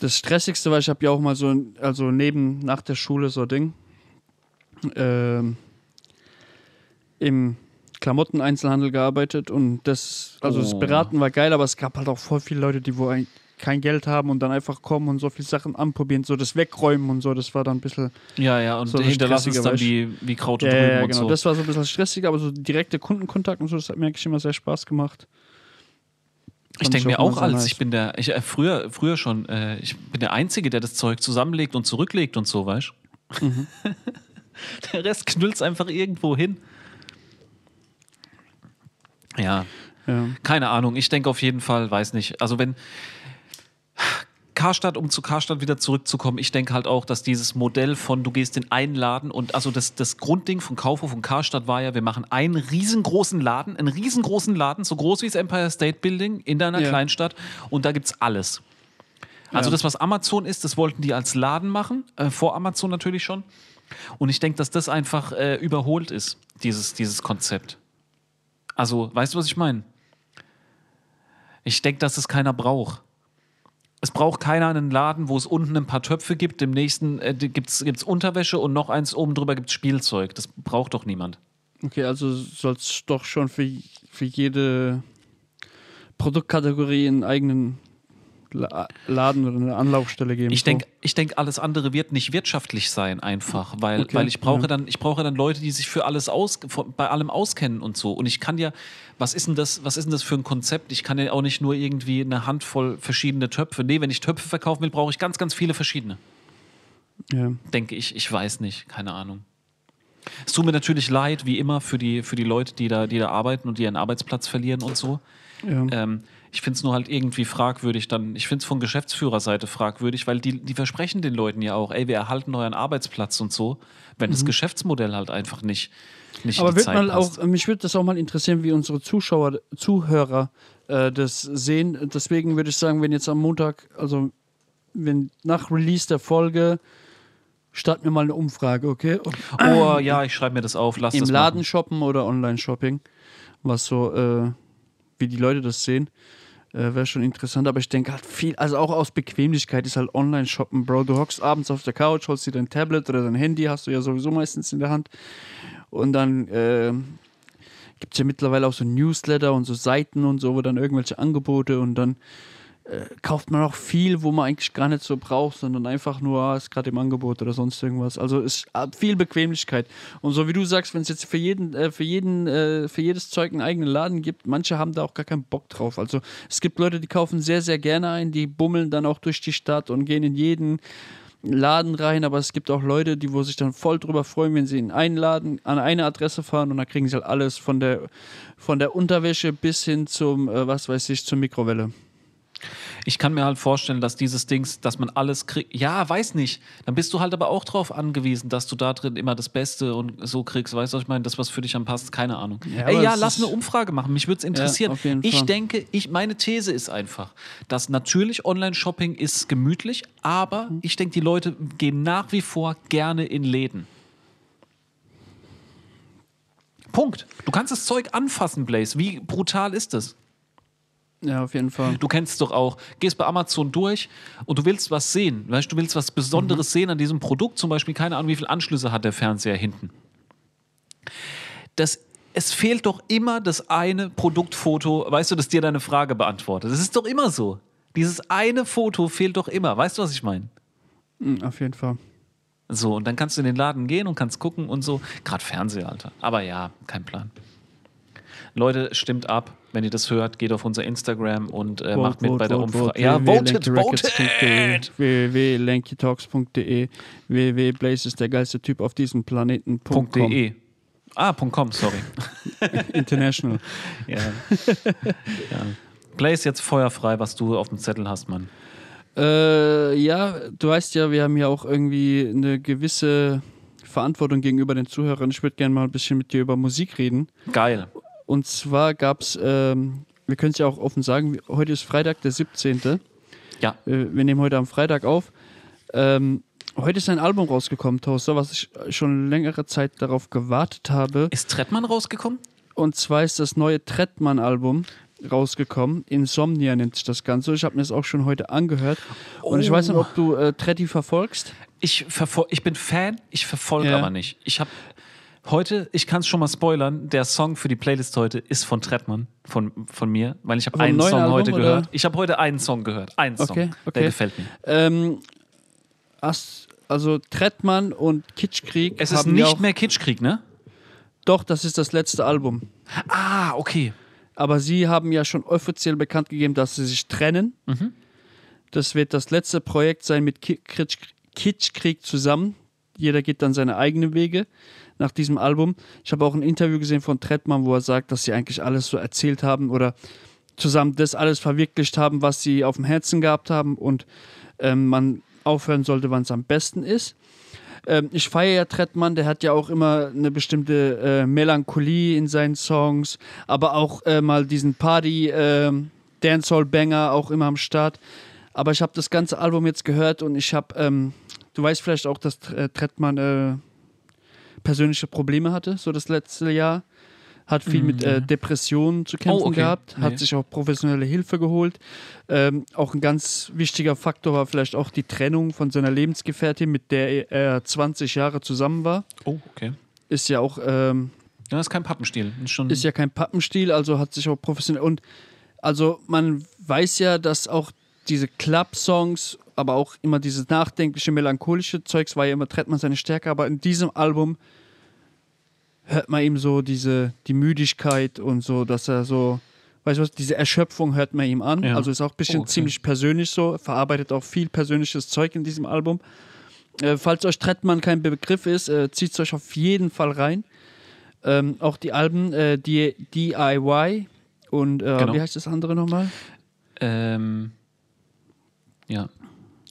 das Stressigste war, ich habe ja auch mal so, also neben, nach der Schule so ein Ding, ähm, im Klamotteneinzelhandel gearbeitet und das, also das Oh. Beraten war geil, aber es gab halt auch voll viele Leute, die wo ein, kein Geld haben und dann einfach kommen und so viele Sachen anprobieren, so das Wegräumen und so, das war dann ein bisschen, Ja, ja, und So das hinterlassen es dann wie, wie Kraut und ja, ja, genau, so. das war so ein bisschen stressiger, aber so direkte Kundenkontakt und so, das hat mir eigentlich immer sehr Spaß gemacht. Ich denke mir auch als, nice. ich bin der, ich, äh, früher, früher schon, äh, ich bin der Einzige, der das Zeug zusammenlegt und zurücklegt und so, weißt du? Mhm. der Rest knüllt's einfach irgendwo hin. Ja, Ja. keine Ahnung. Ich denke auf jeden Fall, weiß nicht. Also wenn Karstadt, um zu Karstadt wieder zurückzukommen, ich denke halt auch, dass dieses Modell von du gehst in einen Laden und also das, das Grundding von Kaufhof und Karstadt war ja, wir machen einen riesengroßen Laden, einen riesengroßen Laden, so groß wie das Empire State Building in deiner Ja. Kleinstadt und da gibt's alles. Also Ja. das, was Amazon ist, das wollten die als Laden machen, äh, vor Amazon natürlich schon. Und ich denke, dass das einfach äh, überholt ist, dieses, dieses Konzept. Also, weißt du, was ich meine? Ich denke, dass es keiner braucht. Es braucht keiner einen Laden, wo es unten ein paar Töpfe gibt, im nächsten äh, gibt es Unterwäsche und noch eins oben drüber gibt es Spielzeug. Das braucht doch niemand. Okay, also soll es doch schon für, für jede Produktkategorie einen eigenen Laden oder eine Anlaufstelle geben. Ich denke, ich denk, alles andere wird nicht wirtschaftlich sein, einfach, weil, Okay, weil ich brauche ja. dann, ich brauche dann Leute, die sich für alles aus, bei allem auskennen und so. Und ich kann ja, was ist denn das, was ist denn das für ein Konzept? Ich kann ja auch nicht nur irgendwie eine Handvoll verschiedene Töpfe. Nee, wenn ich Töpfe verkaufen will, brauche ich ganz, ganz viele verschiedene. Ja. Denke ich, ich weiß nicht, keine Ahnung. Es tut mir natürlich leid, wie immer, für die, für die Leute, die da, die da arbeiten und die ihren Arbeitsplatz verlieren und so. Ja. Ähm, ich finde es nur halt irgendwie fragwürdig dann, ich finde es von Geschäftsführerseite fragwürdig, weil die, die versprechen den Leuten ja auch, ey, wir erhalten euren Arbeitsplatz und so, wenn das Geschäftsmodell halt einfach nicht, nicht Mhm. Aber wird Zeit mal passt. auch, mich würde das auch mal interessieren, wie unsere Zuschauer, Zuhörer äh, das sehen. Deswegen würde ich sagen, wenn jetzt am Montag, also wenn nach Release der Folge, starten wir mal eine Umfrage, okay? Ob Oh ja, ich schreibe mir das auf, lass Im Laden machen. shoppen oder online shopping, was so, äh, wie die Leute das sehen. Äh, Wäre schon interessant, aber ich denke halt viel, also auch aus Bequemlichkeit ist halt Online-Shoppen, Bro. Du hockst abends auf der Couch, holst dir dein Tablet oder dein Handy, hast du ja sowieso meistens in der Hand. Und dann äh, gibt es ja mittlerweile auch so Newsletter und so Seiten und so, wo dann irgendwelche Angebote und dann äh, kauft man auch viel, wo man eigentlich gar nicht so braucht, sondern einfach nur, ah, ist gerade im Angebot oder sonst irgendwas. Also es hat viel Bequemlichkeit. Und so wie du sagst, wenn es jetzt für jeden, äh, für jeden, äh, für jedes Zeug einen eigenen Laden gibt, manche haben da auch gar keinen Bock drauf. Also es gibt Leute, die kaufen sehr, sehr gerne ein, die bummeln dann auch durch die Stadt und gehen in jeden Laden rein, aber es gibt auch Leute, die wo sich dann voll drüber freuen, wenn sie in einen Laden an eine Adresse fahren und dann kriegen sie halt alles von der von der Unterwäsche bis hin zum äh, was weiß ich zur Mikrowelle. Ich kann mir halt vorstellen, dass dieses Dings, dass man alles kriegt. Ja, weiß nicht. Dann bist du halt aber auch darauf angewiesen, dass du da drin immer das Beste und so kriegst. Weißt du, was ich meine? Das, was für dich am passt, keine Ahnung. Ja, Ey, ja, lass eine Umfrage machen. Mich würde es interessieren. jeden ich denke, ich, meine These ist einfach, dass natürlich Online-Shopping ist gemütlich, aber Mhm. ich denke, die Leute gehen nach wie vor gerne in Läden. Punkt. Du kannst das Zeug anfassen, Blaze. Wie brutal ist das? Ja, auf jeden Fall. Du kennst doch auch. Gehst bei Amazon durch und du willst was sehen. Weißt, du willst was Besonderes Mhm. sehen an diesem Produkt. Zum Beispiel, keine Ahnung, wie viele Anschlüsse hat der Fernseher hinten. Das, es fehlt doch immer das eine Produktfoto, weißt du, das dir deine Frage beantwortet. Das ist doch immer so. Dieses eine Foto fehlt doch immer. Weißt du, was ich meine? Mhm, auf jeden Fall. So, und dann kannst du in den Laden gehen und kannst gucken und so. Gerade Fernseher, Alter. Aber ja, kein Plan. Leute, stimmt ab. Wenn ihr das hört, geht auf unser Instagram und äh, macht mit bei der Umfrage. Ja, votet, votet! www.lankytalks.de www.blaze ist der geilste Typ auf diesem Planeten. Punkt .de. Ah, .com, sorry. International. ja. ja. Blaze jetzt feuerfrei, was du auf dem Zettel hast, Mann. Äh, ja, du weißt ja, wir haben ja auch irgendwie eine gewisse Verantwortung gegenüber den Zuhörern. Ich würde gerne mal ein bisschen mit dir über Musik reden. Geil. Und zwar gab es, ähm, wir können es ja auch offen sagen, heute ist Freitag, der 17. Ja. Äh, wir nehmen heute am Freitag auf. Ähm, Heute ist ein Album rausgekommen, Toaster, was ich schon längere Zeit darauf gewartet habe. Ist Trettmann rausgekommen? Und zwar ist das neue Trettmann-Album rausgekommen. Insomnia nennt sich das Ganze. Ich habe mir das auch schon heute angehört. Und ich weiß nicht, Oh. ob du äh, Tretti verfolgst. Ich, verfol ich bin Fan, ich verfolge Ja. aber nicht. Ich habe heute, ich kann es schon mal spoilern, der Song für die Playlist heute ist von Trettmann, von, von mir, weil ich habe einen Song Album, heute oder? gehört. Ich habe heute einen Song gehört. Einen Song. Okay, okay. Der gefällt mir. Ähm, also Trettmann und Kitschkrieg Es ist nicht mehr Kitschkrieg, ne? Doch, das ist das letzte Album. Ah, okay. Aber sie haben ja schon offiziell bekannt gegeben, dass sie sich trennen. Mhm. Das wird das letzte Projekt sein mit Ki- Kitsch- Kitschkrieg zusammen. Jeder geht dann seine eigenen Wege nach diesem Album. Ich habe auch ein Interview gesehen von Trettmann, wo er sagt, dass sie eigentlich alles so erzählt haben oder zusammen das alles verwirklicht haben, was sie auf dem Herzen gehabt haben und ähm, man aufhören sollte, wann es am besten ist. Ähm, ich feiere ja Trettmann, der hat ja auch immer eine bestimmte äh, Melancholie in seinen Songs, aber auch äh, mal diesen Party ähm, Dancehall-Banger auch immer am Start. Aber ich habe das ganze Album jetzt gehört und ich habe, ähm, du weißt vielleicht auch, dass äh, Trettmann äh, persönliche Probleme hatte, so das letzte Jahr. Hat viel mit äh, Depressionen zu kämpfen Oh, okay. gehabt, hat Nee. sich auch professionelle Hilfe geholt. Ähm, auch ein ganz wichtiger Faktor war vielleicht auch die Trennung von seiner Lebensgefährtin, mit der er 20 Jahre zusammen war. Oh, okay. Ist ja auch ähm, Ja, ist kein Pappenstil. Ist schon ist ja kein Pappenstiel, also hat sich auch professionell. Und also man weiß ja, dass auch diese Club-Songs, aber auch immer dieses nachdenkliche, melancholische Zeugs war ja immer Trettmann seine Stärke, aber in diesem Album hört man ihm so diese, die Müdigkeit und so, dass er so, weißt du was, diese Erschöpfung hört man ihm an. Ja. Also ist auch ein bisschen Oh, okay. ziemlich persönlich so, verarbeitet auch viel persönliches Zeug in diesem Album. Äh, falls euch Trettmann kein Begriff ist, äh, zieht es euch auf jeden Fall rein. Ähm, auch die Alben, äh, die DIY und äh, Genau. wie heißt das andere nochmal? Ähm, ja.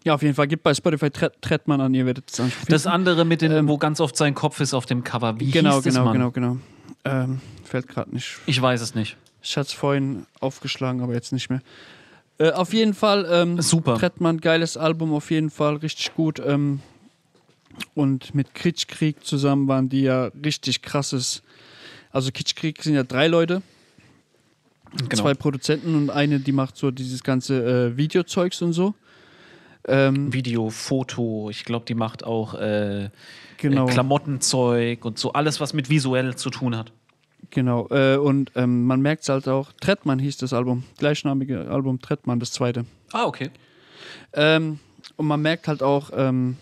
Ja, auf jeden Fall, gibt bei Spotify Tre Trettmann an, ihr werdet es schon Das andere mit dem, Ähm, wo ganz oft sein Kopf ist auf dem Cover. Wie Genau, hieß das, genau, genau, genau. Ähm, fällt gerade nicht. Ich weiß es nicht. Ich hatte es vorhin aufgeschlagen, aber jetzt nicht mehr. Äh, auf jeden Fall, ähm, Super. Trettmann, geiles Album, auf jeden Fall, richtig gut. Ähm, und mit Kitschkrieg zusammen waren die ja richtig krasses. Also Kitschkrieg sind ja drei Leute, Genau. zwei Produzenten und eine, die macht so dieses ganze äh, Videozeugs und so. Ähm, Video, Foto, ich glaube, die macht auch äh, genau. äh, Klamottenzeug und so alles, was mit visuell zu tun hat. Genau, äh, und ähm, man merkt es halt auch, Trettmann hieß das Album, gleichnamige Album Trettmann, das zweite. Ah, okay. Ähm, und man merkt halt auch ähm,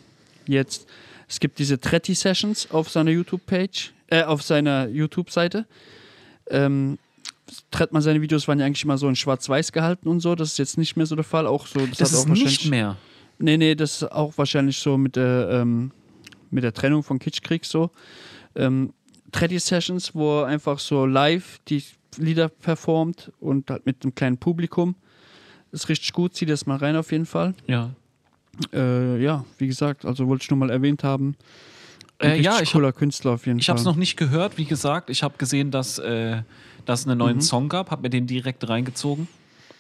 jetzt, es gibt diese Tretti-Sessions auf seiner YouTube-Page, äh, auf seiner YouTube-Seite. Ähm, Trettmann seine Videos waren ja eigentlich immer so in Schwarz-Weiß gehalten und so, das ist jetzt nicht mehr so der Fall. Auch so, Das hat ist auch nicht mehr. Nee, nee, das ist auch wahrscheinlich so mit der, ähm, mit der Trennung von Kitschkrieg so. Ähm, Tretti-Sessions, wo er einfach so live die Lieder performt und halt mit einem kleinen Publikum. Ist richtig gut, zieh das mal rein auf jeden Fall. Ja. Äh, ja, wie gesagt, also wollte ich nur mal erwähnt haben. Äh, ja, ich cooler Künstler auf jeden Ich Fall. habe es noch nicht gehört, wie gesagt. Ich habe gesehen, dass, äh, dass es einen neuen Mhm. Song gab, habe mir den direkt reingezogen.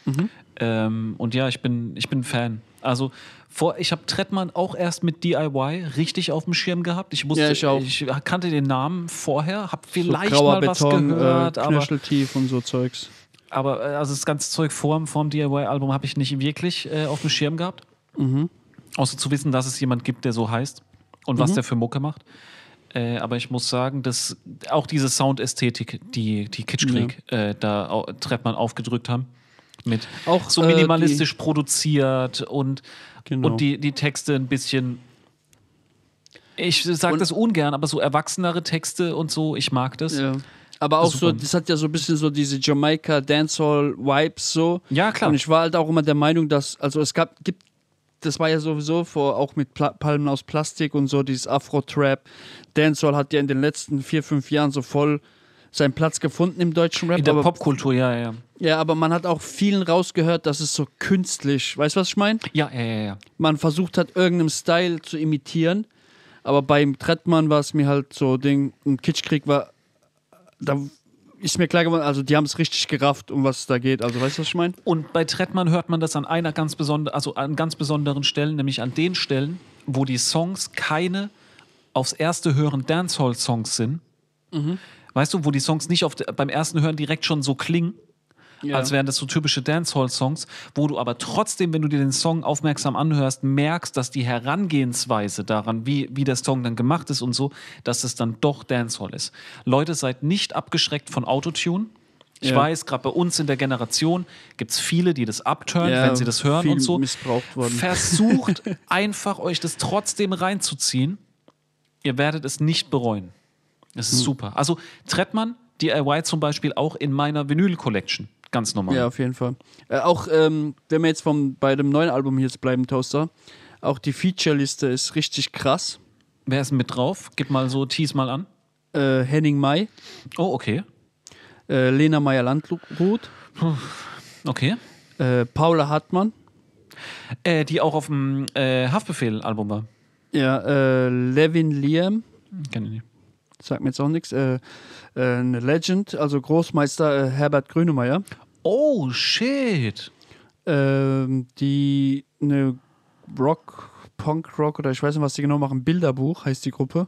Mhm. Ähm, und ja, ich bin, ich bin Fan. Also vor, ich habe Trettmann auch erst mit DIY richtig auf dem Schirm gehabt. Ich wusste, Ja, ich auch. ich kannte den Namen vorher, habe vielleicht so mal was Beton, gehört, äh, aber, knöcheltief und so Zeugs. aber äh, also das ganze Zeug vorm, vorm DIY-Album habe ich nicht wirklich äh, auf dem Schirm gehabt. Mhm. Außer zu wissen, dass es jemand gibt, der so heißt und was Mhm. der für Mucke macht. Äh, aber ich muss sagen, dass auch diese Soundästhetik, die, die Kitschkrieg äh, da au Trettmann aufgedrückt haben, mit Auch so äh, minimalistisch produziert und, Genau. und die, die Texte ein bisschen. Ich sage das ungern, aber so erwachsenere Texte und so, ich mag das. Die, ja. Aber auch so, Super. das hat ja so ein bisschen so diese Jamaika Dancehall Vibes so. Ja, klar. Und ich war halt auch immer der Meinung, dass, also es gab, gibt, das war ja sowieso vor, auch mit Pla Palmen aus Plastik und so, dieses Afro-Trap. Dancehall hat ja in den letzten vier, fünf Jahren so voll seinen Platz gefunden im deutschen Rap. In der Popkultur, ja, ja. Ja, aber man hat auch vielen rausgehört, dass es so künstlich, weißt du, was ich meine? Ja, ja, ja, ja. Man versucht hat, irgendeinem Style zu imitieren, aber beim Trettmann war es mir halt so, Ding, ein Kitschkrieg war, da ist mir klar geworden, also die haben es richtig gerafft, um was es da geht. Also weißt du, was ich meine? Und bei Trettmann hört man das an einer ganz besonderen, also an ganz besonderen Stellen, nämlich an den Stellen, wo die Songs keine aufs erste Hören Dancehall-Songs sind. Weißt du, wo die Songs nicht auf, beim ersten Hören direkt schon so klingen, Ja. als wären das so typische Dancehall-Songs, wo du aber trotzdem, wenn du dir den Song aufmerksam anhörst, merkst, dass die Herangehensweise daran, wie, wie der Song dann gemacht ist und so, dass es dann doch Dancehall ist. Leute, seid nicht abgeschreckt von Autotune. Ich Ja. weiß, gerade bei uns in der Generation gibt es viele, die das abturnen, Ja, wenn sie das hören und so. missbraucht worden. Versucht einfach, euch das trotzdem reinzuziehen. Ihr werdet es nicht bereuen. Es Hm. ist super. Also Trettmann, DIY zum Beispiel auch in meiner Vinyl-Collection. Ganz normal. Ja, auf jeden Fall. Äh, auch, ähm, wenn wir jetzt vom, bei dem neuen Album jetzt bleiben, Toaster, auch die Feature-Liste ist richtig krass. Wer ist mit drauf? Gib mal so, tease mal an. Äh, Henning May, Oh, okay. äh, Lena Meyer-Landrut, Okay. äh, Paula Hartmann, Äh, die auch auf dem äh, Haftbefehl-Album war. ja, Levin Liam, Kenn ich nicht. Sagt mir jetzt auch nichts, äh, äh, eine Legend, also Großmeister äh, Herbert Grönemeyer, Oh, shit. ähm, die eine Rock, Punk Rock oder ich weiß nicht, was die genau machen, Bilderbuch heißt die Gruppe.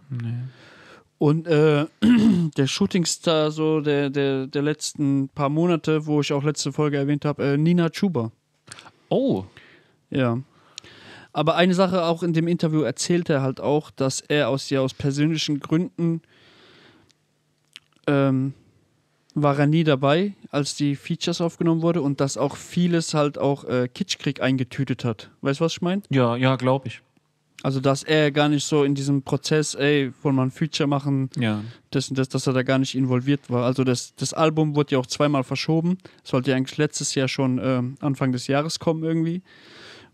Und äh, der Shootingstar so der, der, der letzten paar Monate, wo ich auch letzte Folge erwähnt habe, äh, Nina Chuba. Oh. Ja. Aber eine Sache auch in dem Interview erzählt er halt auch, dass er aus ja aus persönlichen Gründen ähm, war er nie dabei, als die Features aufgenommen wurde und dass auch vieles halt auch äh, Kitschkrieg eingetütet hat. Weißt du, was ich meine? Ja, ja, glaube ich. Also, dass er gar nicht so in diesem Prozess, ey, wollen wir ein Feature machen, Ja. das, das, dass er da gar nicht involviert war. Also das, das Album wurde ja auch zweimal verschoben. Es sollte ja eigentlich letztes Jahr schon ähm, Anfang des Jahres kommen irgendwie.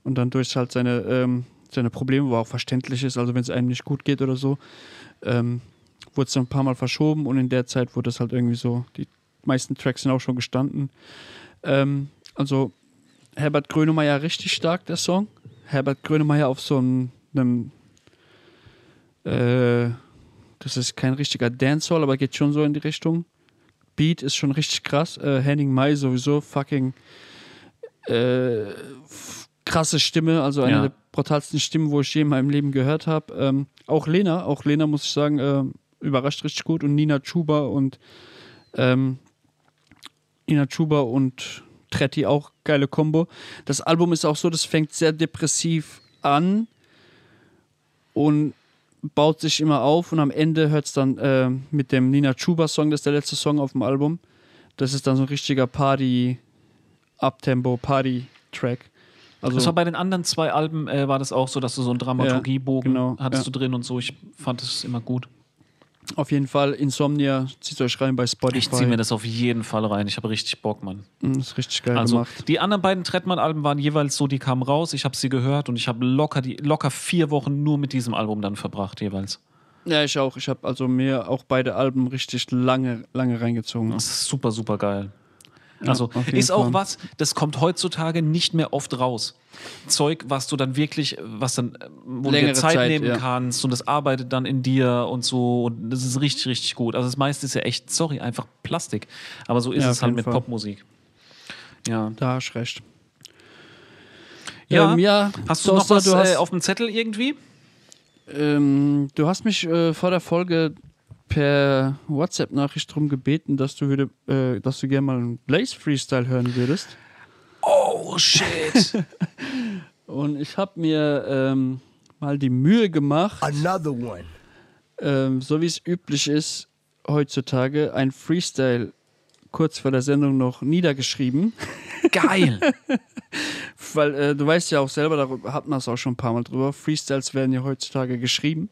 Und dann durch halt seine, ähm, seine Probleme, wo auch verständlich ist, also wenn es einem nicht gut geht oder so, ähm, wurde es dann ein paar Mal verschoben und in der Zeit wurde es halt irgendwie so, die meisten Tracks sind auch schon gestanden. Ähm, also Herbert Grönemeyer richtig stark, der Song. Herbert Grönemeyer auf so einem, einem äh, das ist kein richtiger Dancehall, aber geht schon so in die Richtung. Beat ist schon richtig krass. Äh, Henning Mai sowieso fucking äh, krasse Stimme, also eine Ja. der brutalsten Stimmen, wo ich je in meinem Leben gehört habe. Ähm, auch Lena, auch Lena muss ich sagen, äh, überrascht richtig gut und Nina Chuba und ähm, Nina Chuba und Tretti auch geile Kombo. Das Album ist auch so, das fängt sehr depressiv an und baut sich immer auf und am Ende hört es dann äh, mit dem Nina Chuba Song, das ist der letzte Song auf dem Album. Das ist dann so ein richtiger Party, Uptempo, Party-Track. Also, Das war bei den anderen zwei Alben, äh, war das auch so, dass du so einen Dramaturgiebogen Ja, genau, hattest ja. du drin und so. Ich fand es immer gut. Auf jeden Fall Insomnia, zieht euch rein bei Spotify. Ich ziehe mir das auf jeden Fall rein. Ich habe richtig Bock, Mann. Mm, ist richtig geil Also gemacht. die anderen beiden Trettmann-Alben waren jeweils so, die kamen raus. Ich habe sie gehört und ich habe locker, die, locker vier Wochen nur mit diesem Album dann verbracht jeweils. Ja, ich auch. Ich habe also mir auch beide Alben richtig lange, lange reingezogen. Das ist super, super geil. Ja, Also jeden ist auch Fall. was, das kommt heutzutage nicht mehr oft raus. Zeug, was du dann wirklich, was dann, äh, wo du dir Längere Zeit, Zeit, nehmen ja. kannst und das arbeitet dann in dir und so und das ist richtig, richtig gut. Also das meiste ist ja echt, sorry, einfach Plastik. Aber so ist Ja, es halt mit Fall. Popmusik. Ja. Da hast du recht. Ja. Ähm, ja Hast du noch was du hast, äh, auf dem Zettel irgendwie? ähm, du hast mich äh, vor der Folge per WhatsApp-Nachricht darum gebeten, dass du, würde, äh, dass du gerne mal einen Blaze-Freestyle hören würdest. Oh shit. Und ich habe mir ähm, mal die Mühe gemacht, Another one. ähm, so wie es üblich ist heutzutage, ein Freestyle kurz vor der Sendung noch niedergeschrieben. Geil. Weil äh, du weißt ja auch selber, darüber hat man es auch schon ein paar Mal drüber. Freestyles werden ja heutzutage geschrieben.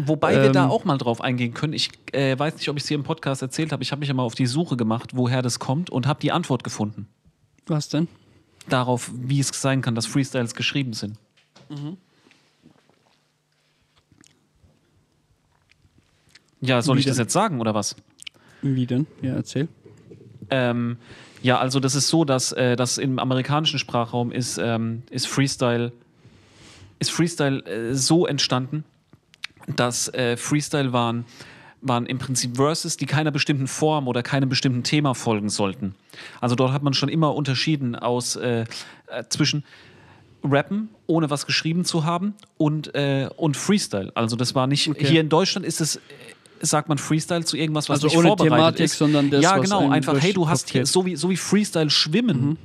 Wobei wir da Ähm. auch mal drauf eingehen können. Ich äh, weiß nicht, ob ich es hier im Podcast erzählt habe. Ich habe mich ja mal auf die Suche gemacht, woher das kommt und habe die Antwort gefunden. Was denn? Darauf, wie es sein kann, dass Freestyles geschrieben sind. Ja, soll Wie ich das denn? jetzt sagen oder was? Wie denn? Ja, erzähl. Ähm, ja, also das ist so, dass äh, das im amerikanischen Sprachraum ist, ähm, ist Freestyle, ist Freestyle äh, so entstanden, dass äh, Freestyle waren, waren im Prinzip Verses, die keiner bestimmten Form oder keinem bestimmten Thema folgen sollten. Also dort hat man schon immer unterschieden aus äh, äh, zwischen Rappen, ohne was geschrieben zu haben und, äh, und Freestyle. Also das war nicht, Okay. hier in Deutschland ist es, sagt man Freestyle zu irgendwas, was Also nicht ohne vorbereitet Thematik, ist. sondern das, ja, genau, einfach, hey, du hast hier, so wie, so wie Freestyle schwimmen.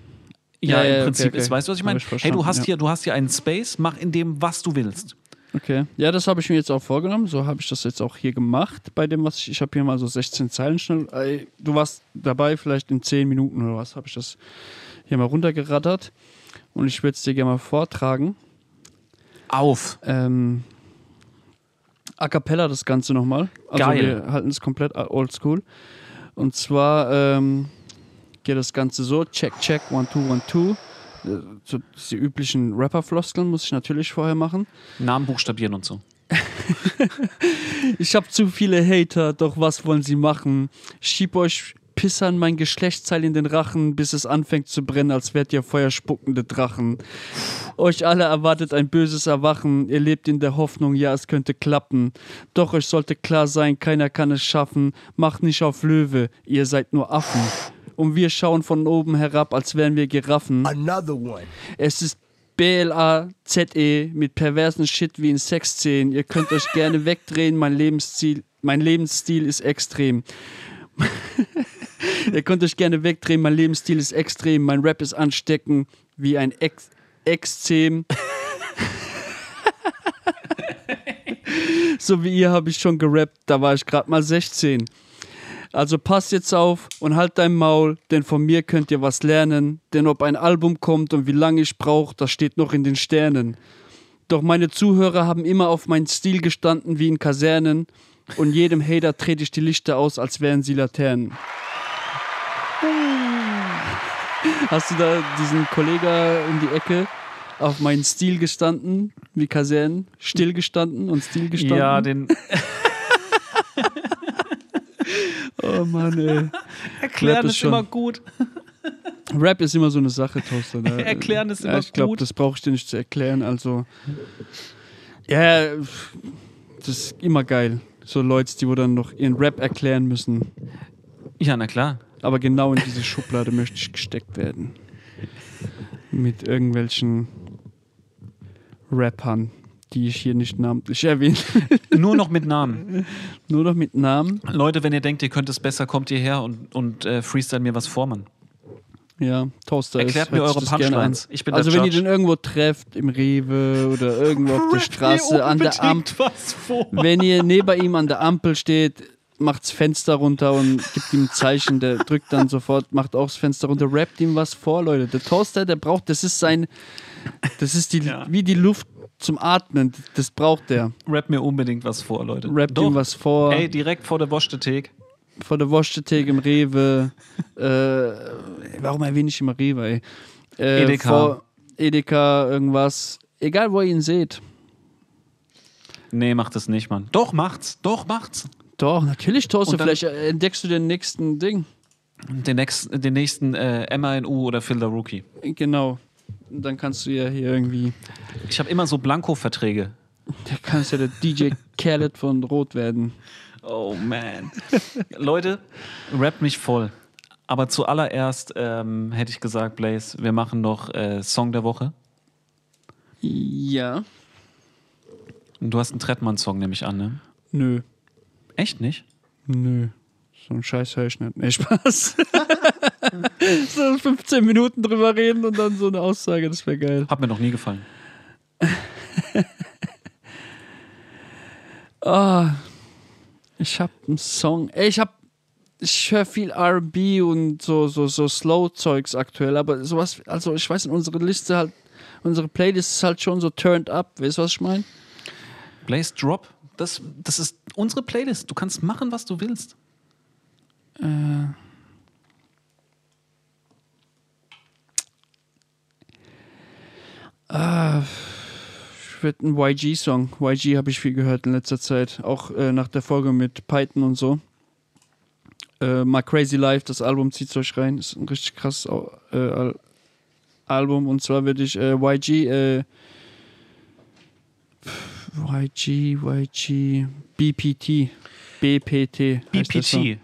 Ja, Ja, ja, im okay, Prinzip okay. ist, weißt du, was ich meine? ich Hey, du hast ja. hier, du hast hier einen Space, mach in dem, was du willst. Okay. Ja, das habe ich mir jetzt auch vorgenommen. So habe ich das jetzt auch hier gemacht bei dem, was ich. Ich habe hier mal so 16 Zeilen schnell. Du warst dabei, vielleicht in 10 Minuten oder was, habe ich das hier mal runtergerattert. Und ich würde es dir gerne mal vortragen. Auf. Ähm, A cappella das Ganze nochmal. Also Geil. wir halten es komplett oldschool. Und zwar ähm, geht das Ganze so: Check, check, one, two, one, two. Äh, So die üblichen Rapper-Floskeln muss ich natürlich vorher machen. Namen buchstabieren und so. Ich hab zu viele Hater, doch was wollen sie machen? Schieb euch Pissern mein Geschlechtsteil in den Rachen, bis es anfängt zu brennen, als wärt ihr feuerspuckende Drachen. Euch alle erwartet ein böses Erwachen, ihr lebt in der Hoffnung, ja, es könnte klappen. Doch euch sollte klar sein, keiner kann es schaffen. Macht nicht auf Löwe, ihr seid nur Affen. Und wir schauen von oben herab, als wären wir Giraffen. Another one. Es ist B-L-A-Z-E mit perversen Shit wie in Sexszenen. Ihr könnt euch gerne wegdrehen, mein Lebensziel, mein Lebensstil ist extrem. Ihr könnt euch gerne wegdrehen, mein Lebensstil ist extrem. Mein Rap ist ansteckend wie ein Ex Exzem. so wie ihr habe ich schon gerappt, da war ich gerade mal 16. Also pass jetzt auf und halt dein Maul, denn von mir könnt ihr was lernen. Denn ob ein Album kommt und wie lange ich brauche, das steht noch in den Sternen. Doch meine Zuhörer haben immer auf meinen Stil gestanden wie in Kasernen. Und jedem Hater trete ich die Lichter aus, als wären sie Laternen. Hast du da diesen Kollegen um die Ecke auf meinen Stil gestanden, wie Kasernen? Still gestanden und Stil gestanden? Ja, den Oh Mann, ey. Erklären Rap ist schon- immer gut. Rap ist immer so eine Sache, Toaster. Ne? Erklären ist ja, immer ich glaube, gut. das brauche ich dir nicht zu erklären. Also, ja, das ist immer geil. So Leute, die wo dann noch ihren Rap erklären müssen. Ja, na klar. Aber genau in diese Schublade möchte ich gesteckt werden. Mit irgendwelchen Rappern, die ich hier nicht namentlich erwähne. Nur noch mit Namen. Nur noch mit Namen. Leute, wenn ihr denkt, ihr könnt es besser, kommt ihr her und, und äh, freestyle mir was vor, Mann. Ja, Toaster Erklärt ist, mir eure. Punchlines. Ich bin also wenn ihr den irgendwo trefft, im Rewe oder irgendwo auf der Straße, an der Ampel, was vor. wenn ihr neben ihm an der Ampel steht, macht's Fenster runter und gibt ihm ein Zeichen, der drückt dann sofort, macht auch das Fenster runter, rappt ihm was vor, Leute. Der Toaster, der braucht, das ist sein, das ist die, Ja. wie die Luft zum Atmen, das braucht der. Rap mir unbedingt was vor, Leute. Rappt Doch. ihm was vor, Ey, direkt vor der Waschthek. vor der Waschtheke im Rewe, äh, warum erwähne ich immer Rewe, ey? Äh, Edeka. Vor Edeka, irgendwas, egal wo ihr ihn seht. Nee, macht es nicht, Mann. Doch, macht's. Doch, macht's. Doch, natürlich, dann- vielleicht entdeckst du den nächsten Ding. Den, nächsten, den nächsten äh, MANU oder the Rookie. Genau. Dann kannst du ja hier irgendwie Ich habe immer so Blanko-Verträge. Da kannst ja der DJ Khaled von Rot werden. Oh man. Leute, rap mich voll. Aber zuallererst ähm, hätte ich gesagt, Blaze, wir machen noch äh, Song der Woche. Ja. Und du hast einen Trettmann-Song, nehme ich an, ne? Nö. Echt nicht? Nö. So ein Scheiß höre ich nicht. Nee, Spaß. so 15 Minuten drüber reden und dann so eine Aussage, das wäre geil. Hat mir noch nie gefallen. Ah, ich hab einen Song. Ich hab. Ich höre viel RB und so, so, so Slow-Zeugs aktuell, aber sowas, also ich weiß nicht, unsere Liste halt, unsere Playlist ist halt schon so turned up. Weißt du, was ich meine? Blaze Drop, das, das ist unsere Playlist. Du kannst machen, was du willst. Ich würde einen YG-Song. YG habe ich viel gehört in letzter Zeit. Auch äh, nach der Folge mit Python und so. Äh, My Crazy Life, das Album zieht euch rein. Ist ein richtig krasses äh, Al Album. Und zwar würde ich äh, YG, äh, YG, YG, BPT, BPT. BPT.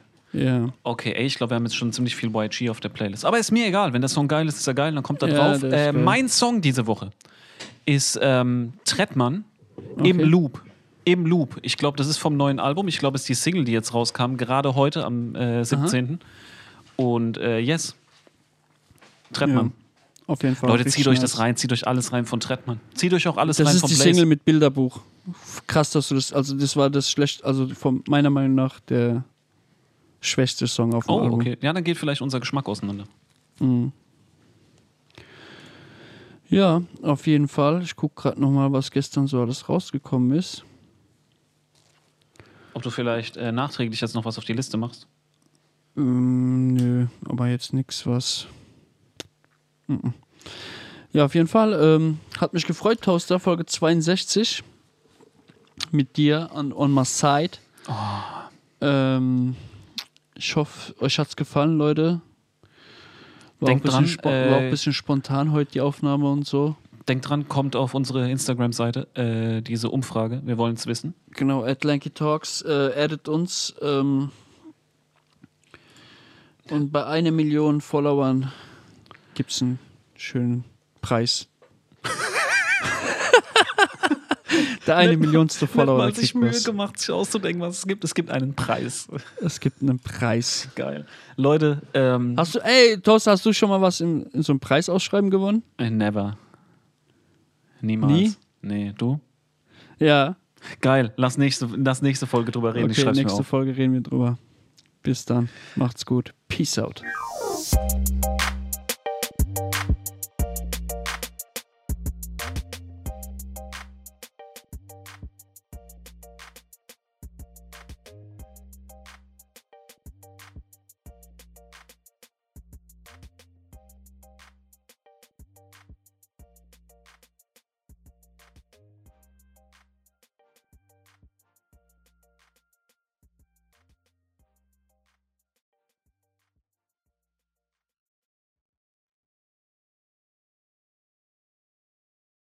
Ja. Okay, ey, ich glaube, wir haben jetzt schon ziemlich viel YG auf der Playlist. Aber ist mir egal. Wenn der Song geil ist, ist er geil, dann kommt er Ja, drauf. ist Äh, mein Song diese Woche ist ähm, Trettmann im Okay. Loop. Im Loop. Ich glaube, das ist vom neuen Album. Ich glaube, es ist die Single, die jetzt rauskam, gerade heute am äh, 17. Und äh, yes. Trettmann. Ja, auf jeden Fall. Leute, zieht euch das rein, zieht euch alles rein von Trettmann. Zieht euch auch alles Das rein ist von die Blaze. Single mit Bilderbuch. Krass, dass du das, also das war das schlecht, also von meiner Meinung nach der schwächste Song auf dem Oh, Album. okay. Ja, dann geht vielleicht unser Geschmack auseinander. Ja, auf jeden Fall. Ich gucke gerade nochmal, was gestern so alles rausgekommen ist. Ob du vielleicht äh, nachträglich jetzt noch was auf die Liste machst? Ähm, nö, aber jetzt nichts, was. Mhm. Ja, auf jeden Fall. Ähm, hat mich gefreut, Toaster, Folge 62. Mit dir an On My Side. Ähm, ich hoffe, euch hat's gefallen, Leute. War, Denkt auch, ein bisschen dran, war auch äh, ein bisschen spontan heute die Aufnahme und so. Denkt dran, kommt auf unsere Instagram-Seite äh, diese Umfrage. Wir wollen es wissen. Genau, at Lanky Talks, äh, addet uns. Ähm, und bei einer Million Followern gibt es einen schönen Preis. Der eine Millionste Follower man sich kriegt Mühe gemacht, sich auszudenken, was es gibt. Es gibt einen Preis. Es gibt einen Preis. Geil. Leute, ähm, Hast du, ey, Toast, hast du schon mal was in, in so einem Preisausschreiben gewonnen? äh, never. Niemals. Nie? Nee, du? Ja. Geil. Lass nächste, lass nächste Folge drüber reden. Okay, nächste. Folge reden wir drüber. Bis dann. Macht's gut. Peace out.